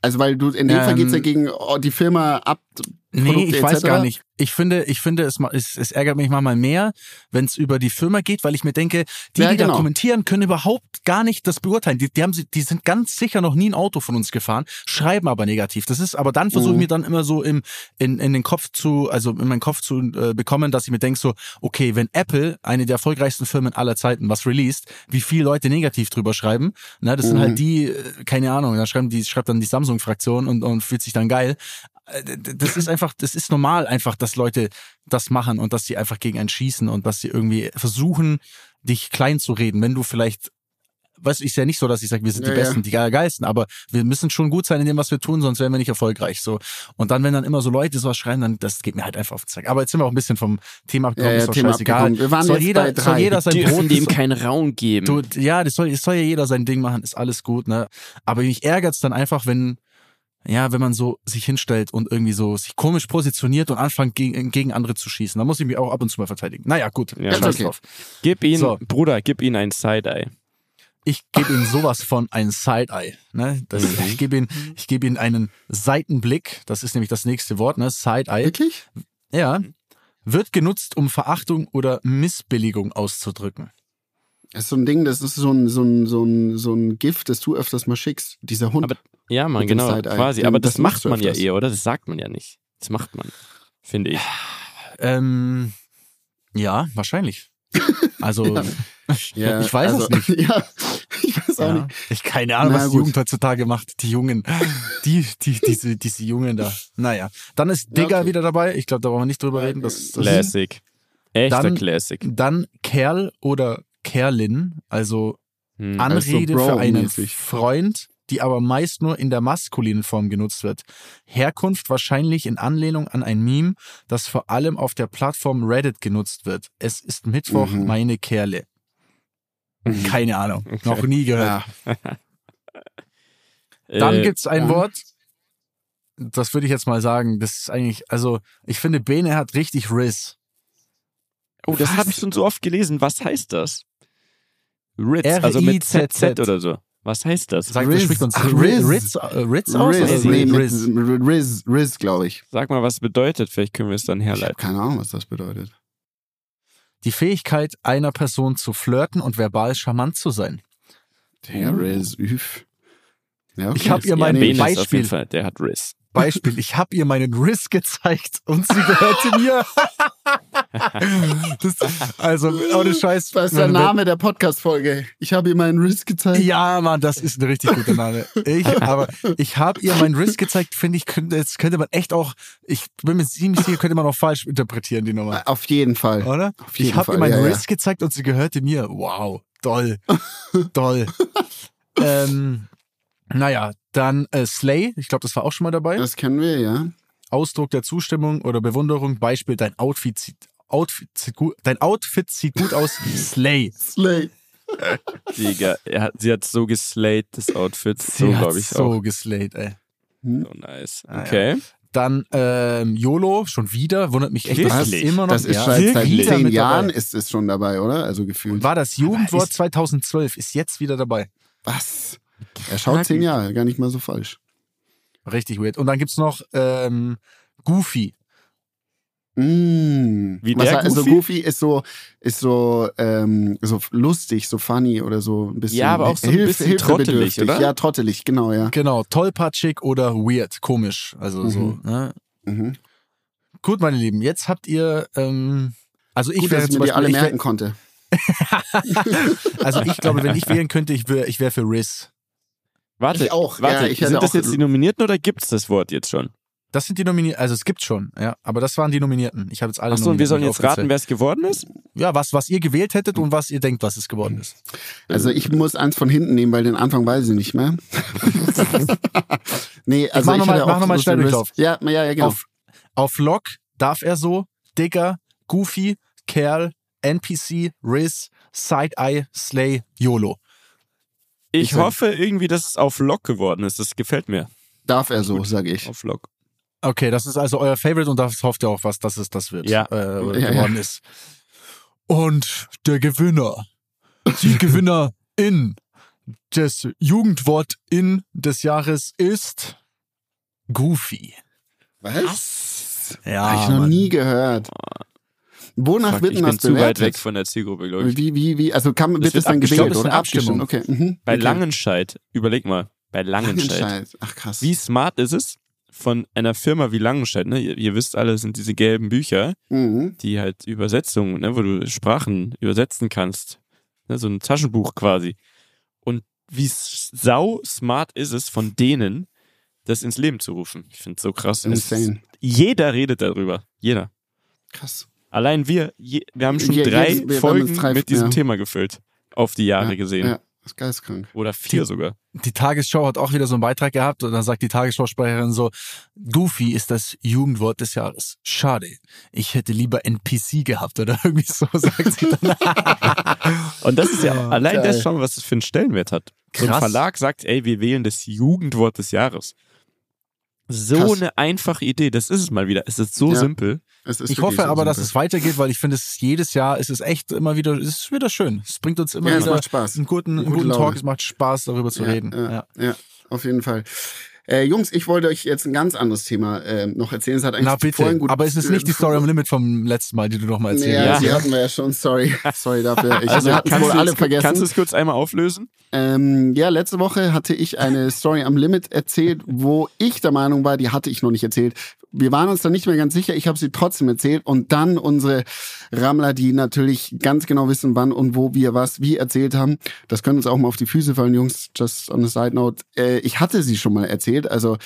Also weil du in dem Fall geht's ja Ähm, gegen oh, die Firma ab. Nee, Produkte ich weiß gar nicht. Ich finde, ich finde, es, es, es ärgert mich manchmal mehr, wenn es über die Firma geht, weil ich mir denke, die, Ja, die genau. da kommentieren, können überhaupt gar nicht das beurteilen. Die, die, haben, sie- die sind ganz sicher noch nie ein Auto von uns gefahren, schreiben aber negativ. Das ist, aber dann versuche ich Mhm. mir dann immer so im, in, in den Kopf zu, also in meinen Kopf zu äh, bekommen, dass ich mir denke so, okay, wenn Apple, eine der erfolgreichsten Firmen aller Zeiten, was released, wie viele Leute negativ drüber schreiben, ne, das sind Mhm. halt die, äh, keine Ahnung, da schreiben die, schreibt dann die Samsung-Fraktion und, und fühlt sich dann geil. Äh, Das ist einfach, das ist normal einfach, dass Leute das machen und dass sie einfach gegen einen schießen und dass sie irgendwie versuchen, dich klein zu reden, wenn du vielleicht Weißt du, ist ja nicht so, dass ich sage, wir sind Ja, die ja. Besten, die Geilsten, aber wir müssen schon gut sein in dem, was wir tun, sonst wären wir nicht erfolgreich. So. Und dann, wenn dann immer so Leute sowas schreiben, dann das geht mir halt einfach auf den Sack. Aber jetzt sind wir auch ein bisschen vom Thema abgekommen, Ja, ja, ist doch Thema scheißegal. Wir waren soll, jeder, soll jeder sein Brot dem keinen Raum geben. Du, ja, das soll, das soll ja jeder sein Ding machen, ist alles gut, ne? Aber mich ärgert's dann einfach, wenn, ja, wenn man so sich hinstellt und irgendwie so sich komisch positioniert und anfängt gegen, gegen andere zu schießen. Da muss ich mich auch ab und zu mal verteidigen. Naja, gut, Ja, scheiß okay. drauf. Gib ihn, So. Bruder, gib ihn ein Side-Eye. Ich gebe ihm sowas von ein Side-Eye. Ne? Das, Mhm. Ich gebe ihm, ich gebe ihm einen Seitenblick. Das ist nämlich das nächste Wort, ne? Side-Eye. Wirklich? Ja. Wird genutzt, um Verachtung oder Missbilligung auszudrücken. Das ist so ein Ding, das ist so ein, so ein, so ein, so ein Gift, das du öfters mal schickst. Dieser Hund. Aber Ja, man, genau, quasi. Aber das, das macht man ja eher, oder? Das sagt man ja nicht. Das macht man, finde ich. Ähm, ja, wahrscheinlich. Also, ja, ich weiß also, es nicht. Ja, ich weiß auch Ja. nicht. Ich keine Ahnung, Na was die gut. Jugend heutzutage macht. Die Jungen, die, die, diese, diese Jungen da. Naja, dann ist Ja, Digger okay. wieder dabei. Ich glaube, da wollen wir nicht drüber reden. Das, das Classic. Echter Dann- Classic. Dann Kerl oder Kerlin, also Hm. Anrede Also für einen. Freund, die aber meist nur in der maskulinen Form genutzt wird. Herkunft wahrscheinlich in Anlehnung an ein Meme, das vor allem auf der Plattform Reddit genutzt wird. Es ist Mittwoch, Mhm. meine Kerle. Keine Ahnung, noch nie gehört. Ja. Dann Äh, gibt's ein ja. Wort, das würde ich jetzt mal sagen, das ist eigentlich, also ich finde, Bene hat richtig Riss. Oh, das habe ich schon so oft gelesen. Was heißt das? Ritz, also mit R-I-Z-Z. ZZ oder so. Was heißt das? Sagt, Riz. spricht uns Ach, Riz, Riz. Riz, äh, Ritz aus? Riz, nee, Riz? Riz, Riz glaube ich. Sag mal, was bedeutet. Vielleicht können wir es dann Ich habe herleiten. keine Ahnung, was das bedeutet. Die Fähigkeit einer Person zu flirten und verbal charmant zu sein. Der Riz, üff. Ja, okay. Ich hab ihr mein ja, auf Beispiel. jeden Fall, der hat Riss. Beispiel, ich habe ihr meinen Riss gezeigt und sie gehörte mir. das, also, ohne Scheiß. Was ist der Name der Podcast-Folge? Ich habe ihr meinen Riz gezeigt. Ja, Mann, das ist ein richtig guter Name. Ich, aber ich habe ihr meinen Riss gezeigt, finde ich, könnte, jetzt könnte man echt auch, ich bin mir ziemlich sicher, könnte man auch falsch interpretieren, die Nummer. Auf jeden Fall. Oder? Auf jeden Ich habe ihr meinen ja, ja. Riss gezeigt und sie gehörte mir. Wow, toll. toll. ähm, naja, dann äh, Slay, ich glaube, das war auch schon mal dabei. Das kennen wir, ja. Ausdruck der Zustimmung oder Bewunderung. Beispiel, dein Outfit sieht, Outfit sieht gut, dein Outfit sieht gut aus. Slay. Slay. Digga, er hat, sie hat so geslayed, das Outfit. Sie So, hat glaube ich so auch. geslayt, ey. So nice. Ah, ja. Okay. Dann ähm, YOLO, schon wieder, wundert mich echt, dass das immer noch Das ist ja, seit, seit zehn Jahren dabei. ist es schon dabei, oder? Also gefühlt. War das Jugendwort ist- 2012, ist jetzt wieder dabei. Was? Er schaut zehn Jahre, gar nicht mal so falsch. Richtig weird. Und dann gibt's noch ähm, Goofy. Mm. Wie Was der er- also Goofy? Goofy ist so, ist so, ähm, so lustig, so funny oder so ein bisschen. Ja, aber auch so ein bisschen trottelig, oder? Ja, trottelig, genau, ja. Genau, tollpatschig oder weird, komisch. Also so. Mhm. Ne? Mhm. Gut, meine Lieben, jetzt habt ihr, ähm, also ich Gut, wäre dass ich zum mir die Beispiel, alle ich wär, merken konnte. also ich glaube, wenn ich wählen könnte, ich wäre ich wär für Riz. Warte, Ich auch. warte. Ja, ich sind das jetzt die Nominierten oder gibt's das Wort jetzt schon? Das sind die Nominierten, also es gibt schon, ja, aber das waren die Nominierten. Ich habe jetzt alle Achso, und wir sollen jetzt raten, wer es geworden ist? Ja, was, was ihr gewählt hättet und was ihr denkt, was es geworden ist. Also ich muss eins von hinten nehmen, weil den Anfang weiß ich nicht mehr. Nee, also mach ich, mach auch noch mal so schnell Durchlauf. Ja, ja, ja, genau. Auf, auf Lock darf er so, Digger, Goofy, Kerl, NPC, Riz, Side-Eye, Slay, YOLO. Ich hoffe irgendwie, dass es auf Lock geworden ist. Das gefällt mir. Darf er so, sage ich. Auf Lock. Okay, das ist also euer Favorite und das hofft ihr auch was, dass es das wird. Ja. Äh, Ja, geworden ist. Und der Gewinner, die Gewinnerin des Jugendwort in des Jahres ist Goofy. Was? Ja, Hab ich noch Mann. nie gehört. Wonach Fuck, wird ich denn bin das zu weit weg von der Zielgruppe, glaube ich. Wie, wie, wie, also kann, wird wird das dann gewählt Ich glaub, oder das abgestimmt? Okay. Mhm. Bei okay. Langenscheid, überleg mal, bei Langenscheid. Langenscheid. Ach krass. Wie smart ist es von einer Firma wie Langenscheid, ne? Ihr, ihr wisst alle, es sind diese gelben Bücher, Mhm. die halt Übersetzungen, ne, wo du Sprachen übersetzen kannst. Ne, so ein Taschenbuch quasi. Und wie sau smart ist es von denen, das ins Leben zu rufen. Ich finde es so krass. Es Insane. jeder redet darüber. Jeder. Krass. Allein wir, je, wir haben schon Je- drei jedes- wir Folgen drei- mit diesem ja. Thema gefüllt. Auf die Jahre Ja, gesehen. Ja, das ist geistkrank. Oder vier Die- sogar. Die Tagesschau hat auch wieder so einen Beitrag gehabt und dann sagt die Tagesschausprecherin so, Goofy ist das Jugendwort des Jahres. Schade, ich hätte lieber NPC gehabt oder irgendwie so, sagt sie dann. Und das ist ja allein geil. das schon, was es für einen Stellenwert hat. So ein Krass. Verlag sagt, ey, wir wählen das Jugendwort des Jahres. So Krass. eine einfache Idee, das ist es mal wieder. Es ist so Ja. simpel. Es ist Ich hoffe so aber, dass simpel. es weitergeht, weil ich finde, es jedes Jahr ist es echt immer wieder, es ist wieder schön. Es bringt uns immer Ja, es wieder macht Spaß. einen guten, einen Gute guten Laune. Talk, es macht Spaß, darüber zu ja, reden. Ja, Ja. ja. auf jeden Fall. Äh, Jungs, ich wollte euch jetzt ein ganz anderes Thema äh, noch erzählen. Es hat eigentlich Na bitte, vorhin gut, aber es ist nicht die Story am Limit vom letzten Mal, die du noch mal erzählt Ja, hast. die hatten wir ja schon. Sorry, sorry dafür. Ich, Also wir hatten es wohl alle es, vergessen. kannst du es kurz einmal auflösen? Ähm, ja, letzte Woche hatte ich eine Story am Limit erzählt, wo ich der Meinung war, die hatte ich noch nicht erzählt. Wir waren uns da nicht mehr ganz sicher. Ich habe sie trotzdem erzählt und dann unsere Rammler, die natürlich ganz genau wissen, wann und wo wir was wie erzählt haben. Das können uns auch mal auf die Füße fallen, Jungs. Just on a side note. Äh, ich hatte sie schon mal erzählt. Also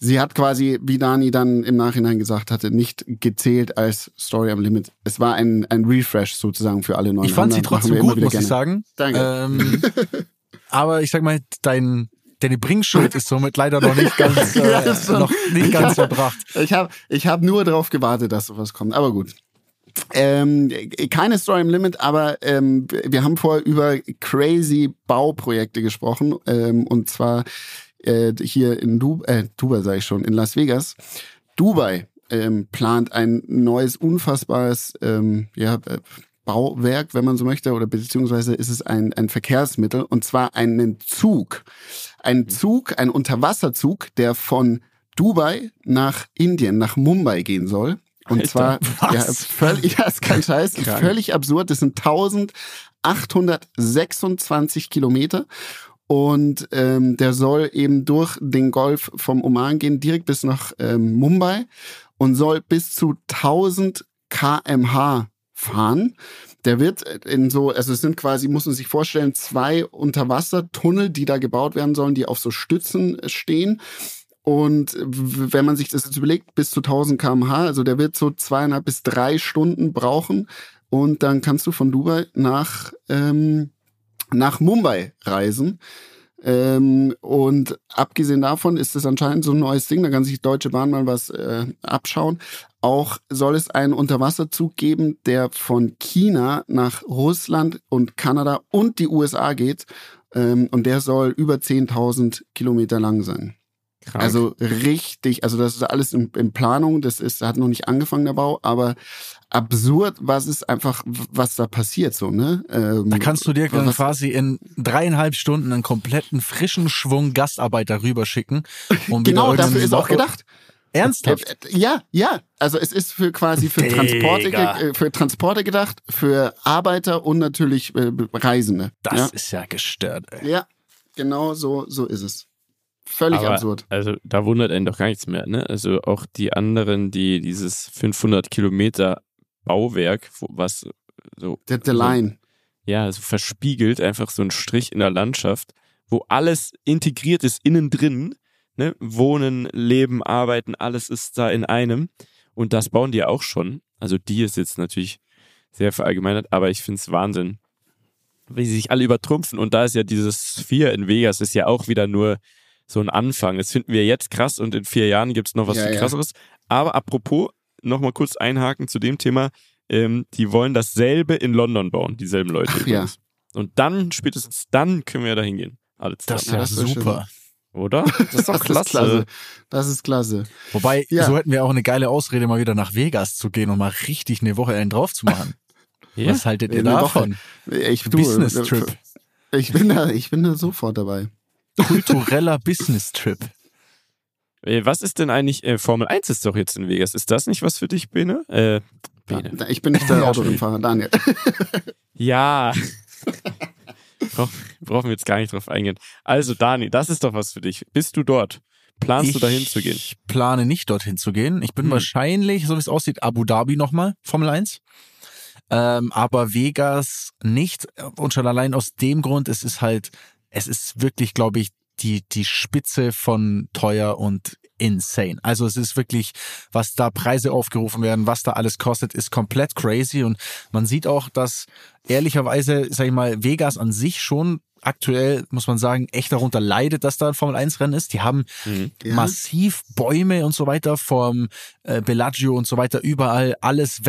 sie hat quasi, wie Dani dann im Nachhinein gesagt hatte, nicht gezählt als Story am Limit. Es war ein, ein Refresh sozusagen für alle neuen. Ich fand sie Rammler. Machen trotzdem gut, muss ich gerne. sagen. Danke. Ähm, aber ich sag mal, dein, deine Bringschuld ist somit leider noch nicht ganz, äh, Ja, noch nicht ganz erbracht. Ich habe ich hab nur darauf gewartet, dass sowas kommt. Aber gut. Ähm, keine Story im Limit, aber ähm, wir haben vorher über crazy Bauprojekte gesprochen. Ähm, und zwar äh, hier in du äh, Dubai, sage ich schon, in Las Vegas. Dubai ähm, plant ein neues, unfassbares ähm, ja, äh, Bauwerk, wenn man so möchte, oder beziehungsweise ist es ein, ein Verkehrsmittel, und zwar einen Zug. Ein Zug, ein Unterwasserzug, der von Dubai nach Indien, nach Mumbai gehen soll. Und Alter, zwar, was? ja, völlig, ja, ist kein Scheiß, Krank. völlig absurd. Das sind 1826 Kilometer. Und ähm, der soll eben durch den Golf vom Oman gehen, direkt bis nach ähm, Mumbai und soll bis zu 1000 kmh fahren. Der wird in so, also es sind quasi, muss man sich vorstellen, zwei Unterwassertunnel, die da gebaut werden sollen, die auf so Stützen stehen. Und wenn man sich das jetzt überlegt, bis zu 1000 kmh, also der wird so zweieinhalb bis drei Stunden brauchen. Und dann kannst du von Dubai nach, ähm, nach Mumbai reisen. Ähm, und abgesehen davon ist es anscheinend so ein neues Ding, da kann sich die Deutsche Bahn mal was äh, abschauen. Auch soll es einen Unterwasserzug geben, der von China nach Russland und Kanada und die USA geht. Ähm, und der soll über 10.000 Kilometer lang sein. Krank. Also richtig, also das ist alles in, in Planung, das ist, hat noch nicht angefangen der Bau, aber absurd, was ist einfach, was da passiert so, ne? Ähm, Da kannst du dir dann quasi in dreieinhalb Stunden einen kompletten frischen Schwung Gastarbeiter rüberschicken. Um Genau, dafür ist auch gedacht. Ernsthaft? Äh, Ja, ja. Also es ist für quasi für Transporte, ge- äh, für Transporte gedacht, für Arbeiter und natürlich äh, Reisende. Das ja? ist ja gestört, ey. ja, genau so, so ist es. Völlig Aber, absurd. Also da wundert einen doch gar nichts mehr. Ne? Also auch die anderen, die dieses 500 Kilometer Bauwerk, was so Der, der Line. ja so verspiegelt, einfach so ein Strich in der Landschaft, wo alles integriert ist innen drin. Ne? Wohnen, Leben, Arbeiten, alles ist da in einem. Und das bauen die auch schon. Also die ist jetzt natürlich sehr verallgemeinert, aber ich finde es Wahnsinn, wie sie sich alle übertrumpfen. Und da ist ja dieses Sphere in Vegas, ist ja auch wieder nur so ein Anfang. Das finden wir jetzt krass und in vier Jahren gibt's noch was Ja, viel ja. krasseres. Aber apropos, nochmal kurz einhaken zu dem Thema, ähm, die wollen dasselbe in London bauen, dieselben Leute. Ach, ja. übrigens. Und dann, spätestens dann können wir da hingehen. Alle Das ist ja, super. Oder? Das ist doch Das klasse. ist klasse. Das ist klasse. Wobei, Ja. so hätten wir auch eine geile Ausrede, mal wieder nach Vegas zu gehen und mal richtig eine Woche einen drauf zu machen. Ja. Was haltet ihr Eine davon? Ich, du, Business-Trip. Ich bin da, ich bin da sofort dabei. Kultureller Business-Trip. Äh, Was ist denn eigentlich, äh, Formel 1 ist doch jetzt in Vegas. Ist das nicht was für dich, Bene? Äh, Bene. Da- Ich bin nicht der Ja, Autorennfahrer, Daniel. Ja. Brauch, brauchen wir jetzt gar nicht drauf eingehen. Also, Dani, das ist doch was für dich. Bist du dort? Planst du dahin zu gehen? Ich plane nicht dorthin zu gehen. Ich bin Hm. wahrscheinlich, so wie es aussieht, Abu Dhabi nochmal, Formel 1. Ähm, aber Vegas nicht. Und schon allein aus dem Grund, es ist halt, es ist wirklich, glaube ich, die, die Spitze von teuer und insane. Also es ist wirklich, was da Preise aufgerufen werden, was da alles kostet, ist komplett crazy. Und man sieht auch, dass ehrlicherweise, sag ich mal, Vegas an sich schon aktuell, muss man sagen, echt darunter leidet, dass da ein Formel-1-Rennen ist. Die haben Mhm. Ja. massiv Bäume und so weiter vom äh, Bellagio und so weiter überall alles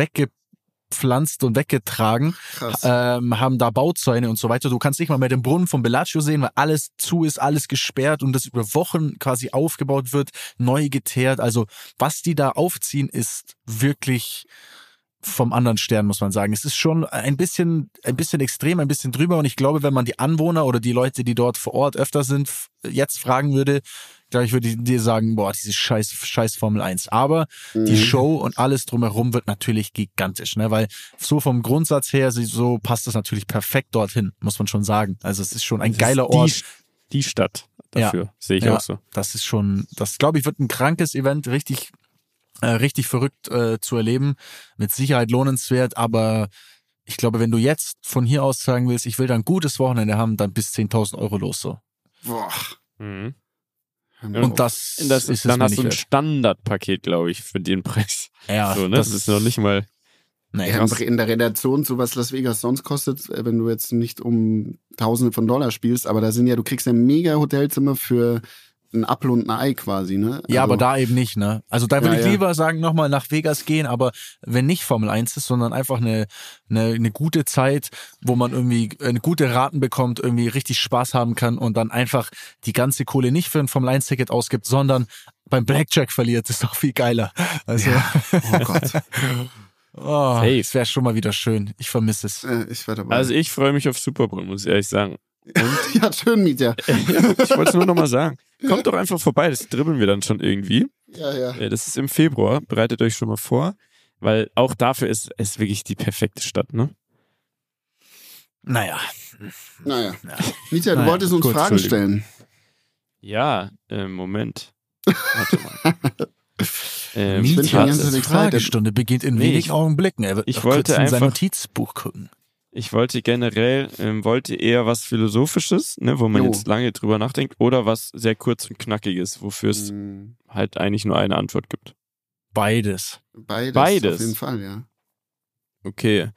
weggepflanzt und weggetragen, ähm, haben da Bauzäune und so weiter. Du kannst nicht mal mehr den Brunnen vom Bellagio sehen, weil alles zu ist, alles gesperrt und das über Wochen quasi aufgebaut wird, neu geteert. Also was die da aufziehen, ist wirklich vom anderen Stern, muss man sagen. Es ist schon ein bisschen, ein bisschen extrem, ein bisschen drüber. Und ich glaube, wenn man die Anwohner oder die Leute, die dort vor Ort öfter sind, jetzt fragen würde, glaube ich, würde ich dir sagen, boah, diese scheiß, scheiß Formel 1. Aber die Mhm. Show und alles drumherum wird natürlich gigantisch, ne? Weil so vom Grundsatz her, so passt das natürlich perfekt dorthin, muss man schon sagen. Also es ist schon ein Das geiler die, Ort. Die Stadt dafür. Sehe ich Ja. auch so. Das ist schon, das glaube ich, wird ein krankes Event, richtig, äh, richtig verrückt äh, zu erleben. Mit Sicherheit lohnenswert, aber ich glaube, wenn du jetzt von hier aus sagen willst, ich will da ein gutes Wochenende haben, dann bis 10.000 Euro los so. Boah. Mhm. Hör mal Und das, Das, ist dann hast du ein wert. Standardpaket, glaube ich, für den Preis. Ja, so, ne? das, ist noch nicht mal. Nee, Ja, das, in der Redaktion, so was Las Vegas sonst kostet, äh, wenn du jetzt nicht um Tausende von Dollar spielst, aber da sind ja, du kriegst ja mega Hotelzimmer für ein Apfel und ein Ei quasi, ne? Ja, Also, aber da eben nicht, ne? Also da würde Ja, ich ja. lieber sagen, nochmal nach Vegas gehen, aber wenn nicht Formel 1 ist, sondern einfach eine, eine, eine gute Zeit, wo man irgendwie eine gute Raten bekommt, irgendwie richtig Spaß haben kann und dann einfach die ganze Kohle nicht für ein Formel 1-Ticket ausgibt, sondern beim Blackjack verliert, ist doch viel geiler. Also, Oh Gott. oh, das wäre schon mal wieder schön. Ich vermisse es. Äh, ich war dabei. Also ich freue mich auf Super Bowl, muss ich ehrlich sagen. ja, schön, Mietja. ich wollte es nur nochmal sagen. Kommt doch einfach vorbei, das dribbeln wir dann schon irgendwie. Ja, ja. Äh, Das ist im Februar, bereitet euch schon mal vor, weil auch dafür ist es wirklich die perfekte Stadt, ne? Naja, Naja. Ja. Mietja, du Naja, wolltest uns gut, Fragen stellen. Ja, äh, Moment. Warte mal. ähm, schon die ganze. Fragestunde beginnt in Nee, wenigen ich- Augenblicken. Er wird ich wollte kurz in sein einfach- Notizbuch gucken. Ich wollte generell, ähm, wollte eher was Philosophisches, ne, wo man Jo. jetzt lange drüber nachdenkt, oder was sehr kurz und knackiges, wofür es Hm, halt eigentlich nur eine Antwort gibt. Beides. Beides. Beides. Auf jeden Fall, ja. Okay.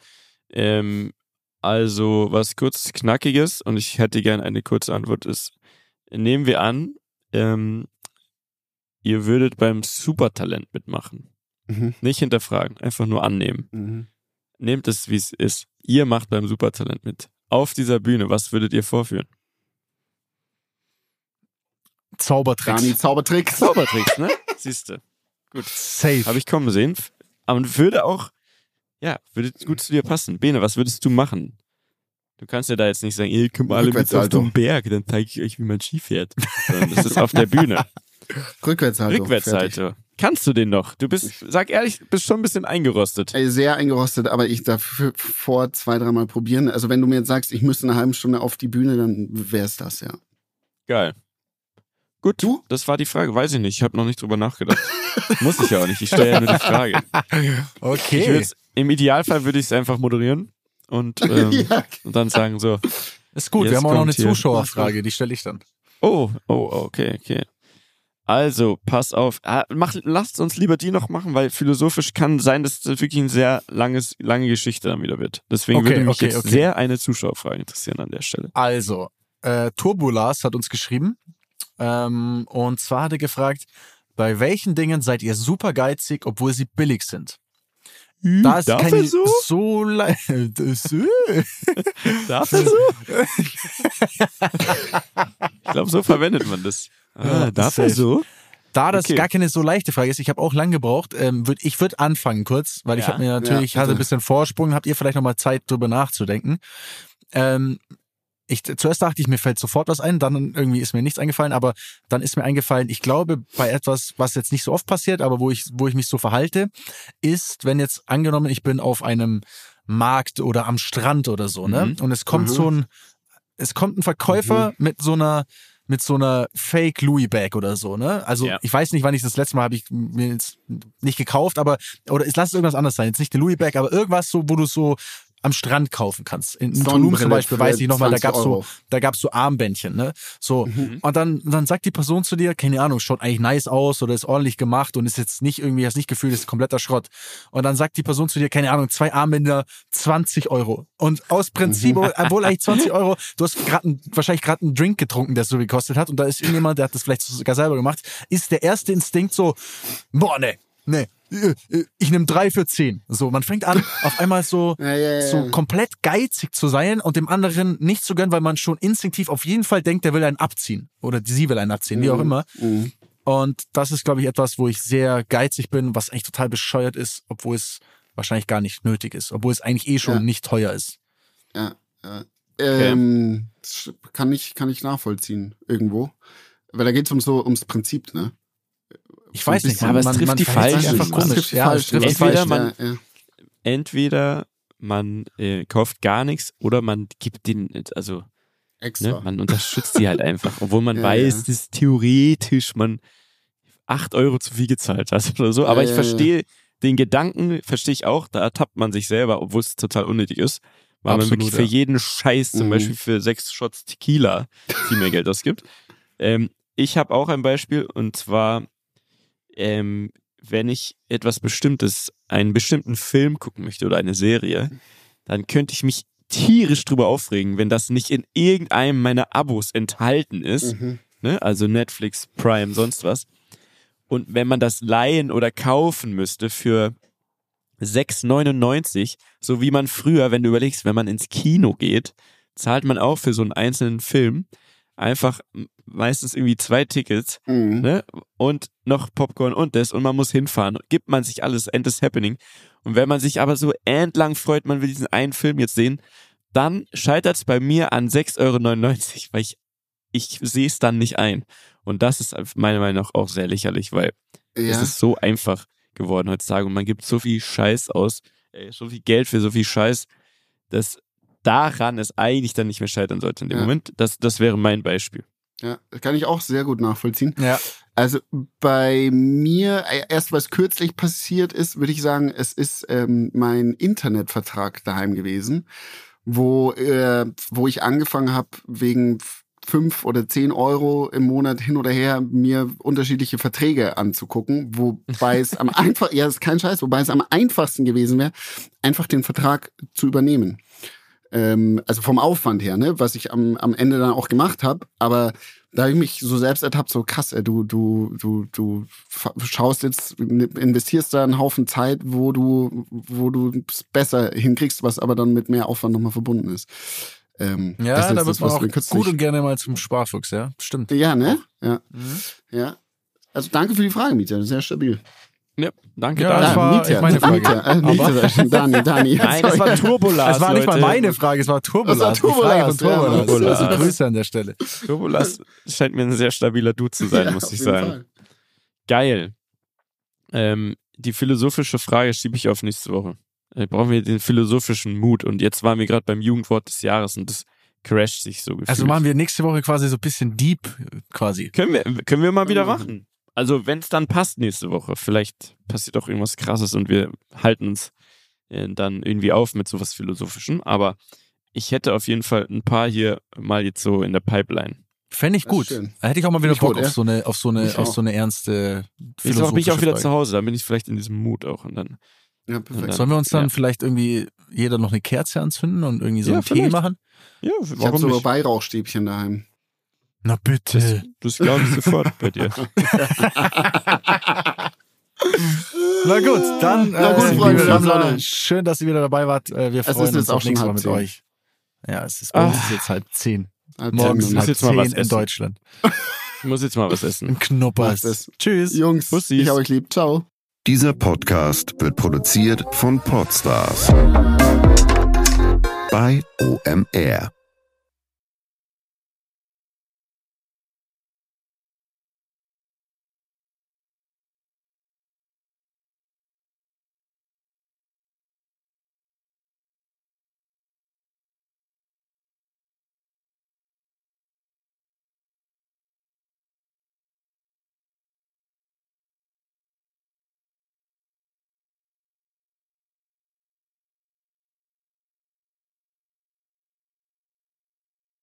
Ähm, also was kurz knackiges und ich hätte gern eine kurze Antwort ist, nehmen wir an, ähm, ihr würdet beim Supertalent mitmachen. Mhm. Nicht hinterfragen, einfach nur annehmen. Mhm. Nehmt es, wie es ist. Ihr macht beim Supertalent mit. Auf dieser Bühne, was würdet ihr vorführen? Zaubertricks. Dani, Zaubertricks. Zaubertricks, ne? Siehste. Gut. Safe. Habe ich kommen sehen. Aber würde auch, ja, würde gut zu dir passen. Bene, was würdest du machen? Du kannst ja da jetzt nicht sagen, ihr kommt alle mit auf den Berg, dann zeige ich euch, wie man Ski fährt. Sondern das ist auf der Bühne. Rückwärtshaltung. Rückwärtssalto. Kannst du den noch? Du bist, sag ehrlich, bist schon ein bisschen eingerostet. Sehr eingerostet, aber ich darf vor zwei, dreimal probieren. Also wenn du mir jetzt sagst, ich müsste eine halbe Stunde auf die Bühne, dann wär's das, ja. Geil. Gut, Du? das war die Frage. Weiß ich nicht. Ich habe noch nicht drüber nachgedacht. Muss ich ja auch nicht. Ich stelle ja nur die Frage. Okay. Im Idealfall würde ich es einfach moderieren und, ähm, ja, und dann sagen so, Ist gut, Jetzt wir haben auch noch eine Zuschauerfrage, die stelle ich dann. Oh, oh, okay, okay. Also, pass auf. Ah, mach, lasst uns lieber die noch machen, weil philosophisch kann sein, dass das wirklich ein sehr langes, lange Geschichte dann wieder wird. Deswegen Okay, würde mich okay, jetzt okay. sehr eine Zuschauerfrage interessieren an der Stelle. Also, äh, Turbulas hat uns geschrieben. Ähm, und zwar hat er gefragt, bei welchen Dingen seid ihr super geizig, obwohl sie billig sind? Da ist Darf keine er so? so le- das. Darf er so? ich glaube, so verwendet man das. Ja, Ah, darf er so? Da das Okay. gar keine so leichte Frage ist, ich habe auch lang gebraucht, ähm, würd, ich würde anfangen kurz, weil ich Ja. habe mir natürlich, Ja, hatte ein bisschen Vorsprung, habt ihr vielleicht nochmal Zeit drüber nachzudenken. Ähm, ich, zuerst dachte ich, mir fällt sofort was ein, dann irgendwie ist mir nichts eingefallen, aber dann ist mir eingefallen, ich glaube, bei etwas, was jetzt nicht so oft passiert, aber wo ich, wo ich mich so verhalte, ist, wenn jetzt angenommen, ich bin auf einem Markt oder am Strand oder so, ne? Mhm. Und es kommt Mhm. so ein, es kommt ein Verkäufer mit so einer, mit so einer Fake Louis Bag oder so, ne? Also Ja. ich weiß nicht, wann ich das letzte Mal habe ich mir jetzt nicht gekauft, aber oder es lass es irgendwas anderes sein, jetzt nicht eine Louis Bag, aber irgendwas so, wo du so am Strand kaufen kannst. In, in Tulum zum Beispiel, weiß ich noch mal, da 20 gab's so, Euro. da gab's so Armbändchen, ne? So. Mhm. Und dann, dann sagt die Person zu dir, keine Ahnung, schaut eigentlich nice aus oder ist ordentlich gemacht und ist jetzt nicht irgendwie, hast nicht Gefühl, das ist kompletter Schrott. Und dann sagt die Person zu dir, keine Ahnung, zwei Armbänder, 20 Euro. Und aus Prinzip, obwohl eigentlich 20 Euro, du hast gerade wahrscheinlich gerade einen Drink getrunken, der so gekostet hat und da ist irgendjemand, der hat das vielleicht sogar selber gemacht, ist der erste Instinkt so, boah, ne, ne, ich nehme drei für zehn. So, man fängt an, auf einmal so, Ja, ja, ja. so komplett geizig zu sein und dem anderen nicht zu gönnen, weil man schon instinktiv auf jeden Fall denkt, der will einen abziehen. Oder sie will einen abziehen, wie auch immer. Mhm. Und das ist, glaube ich, etwas, wo ich sehr geizig bin, was eigentlich total bescheuert ist, obwohl es wahrscheinlich gar nicht nötig ist. Obwohl es eigentlich eh schon Ja. nicht teuer ist. Ja, ja. Ähm, das kann ich, kann ich nachvollziehen irgendwo. Weil da geht es um so ums Prinzip, ne? Ich weiß nicht, bisschen- aber es trifft die verhält sich Falschen. einfach komisch. die ja, es Falschen. trifft die Entweder Falschen. man- ja, ja. Entweder man äh, kauft gar nichts oder man gibt den, also extra. ne, man unterstützt die halt einfach, obwohl man Ja, weiß, ja. dass theoretisch man 8 Euro zu viel gezahlt hat oder so. Aber Ja, ich ja, verstehe den Gedanken, verstehe ich auch, da ertappt man sich selber, obwohl es total unnötig ist. Weil man Absolut, wirklich für ja. jeden Scheiß, zum Mhm. Beispiel für sechs Shots Tequila, viel mehr Geld ausgibt. Ähm, ich habe auch ein Beispiel und zwar, ähm, wenn ich etwas Bestimmtes, einen bestimmten Film gucken möchte oder eine Serie, dann könnte ich mich tierisch drüber aufregen, wenn das nicht in irgendeinem meiner Abos enthalten ist. Mhm. Ne? Also Netflix, Prime, sonst was. Und wenn man das leihen oder kaufen müsste für 6,99, so wie man früher, wenn du überlegst, wenn man ins Kino geht, zahlt man auch für so einen einzelnen Film einfach meistens irgendwie zwei Tickets Mhm. ne? Und noch Popcorn und das und man muss hinfahren. Gibt man sich alles, End is happening. Und wenn man sich aber so endlang freut, man will diesen einen Film jetzt sehen, dann scheitert es bei mir an 6,99 Euro, weil ich, ich sehe es dann nicht ein. Und das ist meiner Meinung nach auch sehr lächerlich, weil es Ja. ist so einfach geworden heutzutage und man gibt so viel Scheiß aus, ey, so viel Geld für so viel Scheiß, dass daran es eigentlich dann nicht mehr scheitern sollte in dem Ja. Moment. Das, das wäre mein Beispiel. Ja, kann ich auch sehr gut nachvollziehen. Ja. Also bei mir, äh, erst was kürzlich passiert ist, würde ich sagen, es ist ähm, mein Internetvertrag daheim gewesen, wo, äh, wo ich angefangen habe, wegen fünf oder zehn Euro im Monat hin oder her mir unterschiedliche Verträge anzugucken, wobei es am einfach, ja, ist kein Scheiß, wobei es am einfachsten gewesen wäre, einfach den Vertrag zu übernehmen. Ähm, also vom Aufwand her, ne, was ich am, am Ende dann auch gemacht habe, aber da habe ich mich so selbst ertappt, so krass, ey, du, du, du, du schaust jetzt, investierst da einen Haufen Zeit, wo du, wo du es besser hinkriegst, was aber dann mit mehr Aufwand nochmal verbunden ist. Ähm, Ja, das ist da wird man auch gut und gerne mal zum Sparfuchs, ja. Stimmt. Ja, ne? Ja, Mhm. ja. Also danke für die Frage, Mieter, sehr stabil. Ja, danke, Ja, Daniel. das war Mieter, echt meine Frage. Mieter, äh. Dani, Dani. Nein, das war Turbolas. Es war nicht mal meine Frage, es war Turbolas. Das war Die Frage von Turbolas, ja, Turbolas. Turbolas. Also Grüße an der Stelle. Turbolas scheint mir ein sehr stabiler Dude zu sein, Ja, muss ich sagen. Fall. Geil. Ähm, die philosophische Frage schiebe ich auf nächste Woche. Äh, brauchen wir den philosophischen Mut. Und jetzt waren wir gerade beim Jugendwort des Jahres und das crasht sich so gefühlt. Also machen wir nächste Woche quasi so ein bisschen deep, quasi. können wir, können wir mal wieder wir machen. Also wenn es dann passt nächste Woche, vielleicht passiert auch irgendwas Krasses und wir halten uns äh, dann irgendwie auf mit sowas Philosophischem. Aber ich hätte auf jeden Fall ein paar hier mal jetzt so in der Pipeline. Fände ich gut. Da hätte ich auch mal wieder Bock gut, auf ja. so eine, auf so eine, Ich auf so eine ernste Nächste Woche bin ich auch wieder philosophische zu Hause, dann bin ich vielleicht in diesem Mut auch. Und dann, Ja, perfekt. Sollen wir uns dann Ja. vielleicht irgendwie jeder noch eine Kerze anzünden und irgendwie so Ja, einen Tee machen? ja, Ich habe warum so nicht? Weihrauchstäbchen daheim. Na bitte. Das glaube ich sofort bei dir. Na gut, dann Na gut, äh, Freunde, Sonne. schön, dass ihr wieder dabei wart. Äh, wir Es ist freuen jetzt uns auch auf schon Mal mit zehn. euch. Ja, es ist bei uns Ah. ist jetzt halb zehn. Halb Morgens halb jetzt mal zehn was in essen. Deutschland. Ich muss jetzt mal was essen. Macht es. Tschüss. Jungs, Bussis. ich hab euch lieb. Ciao. Dieser Podcast wird produziert von Podstars bei OMR.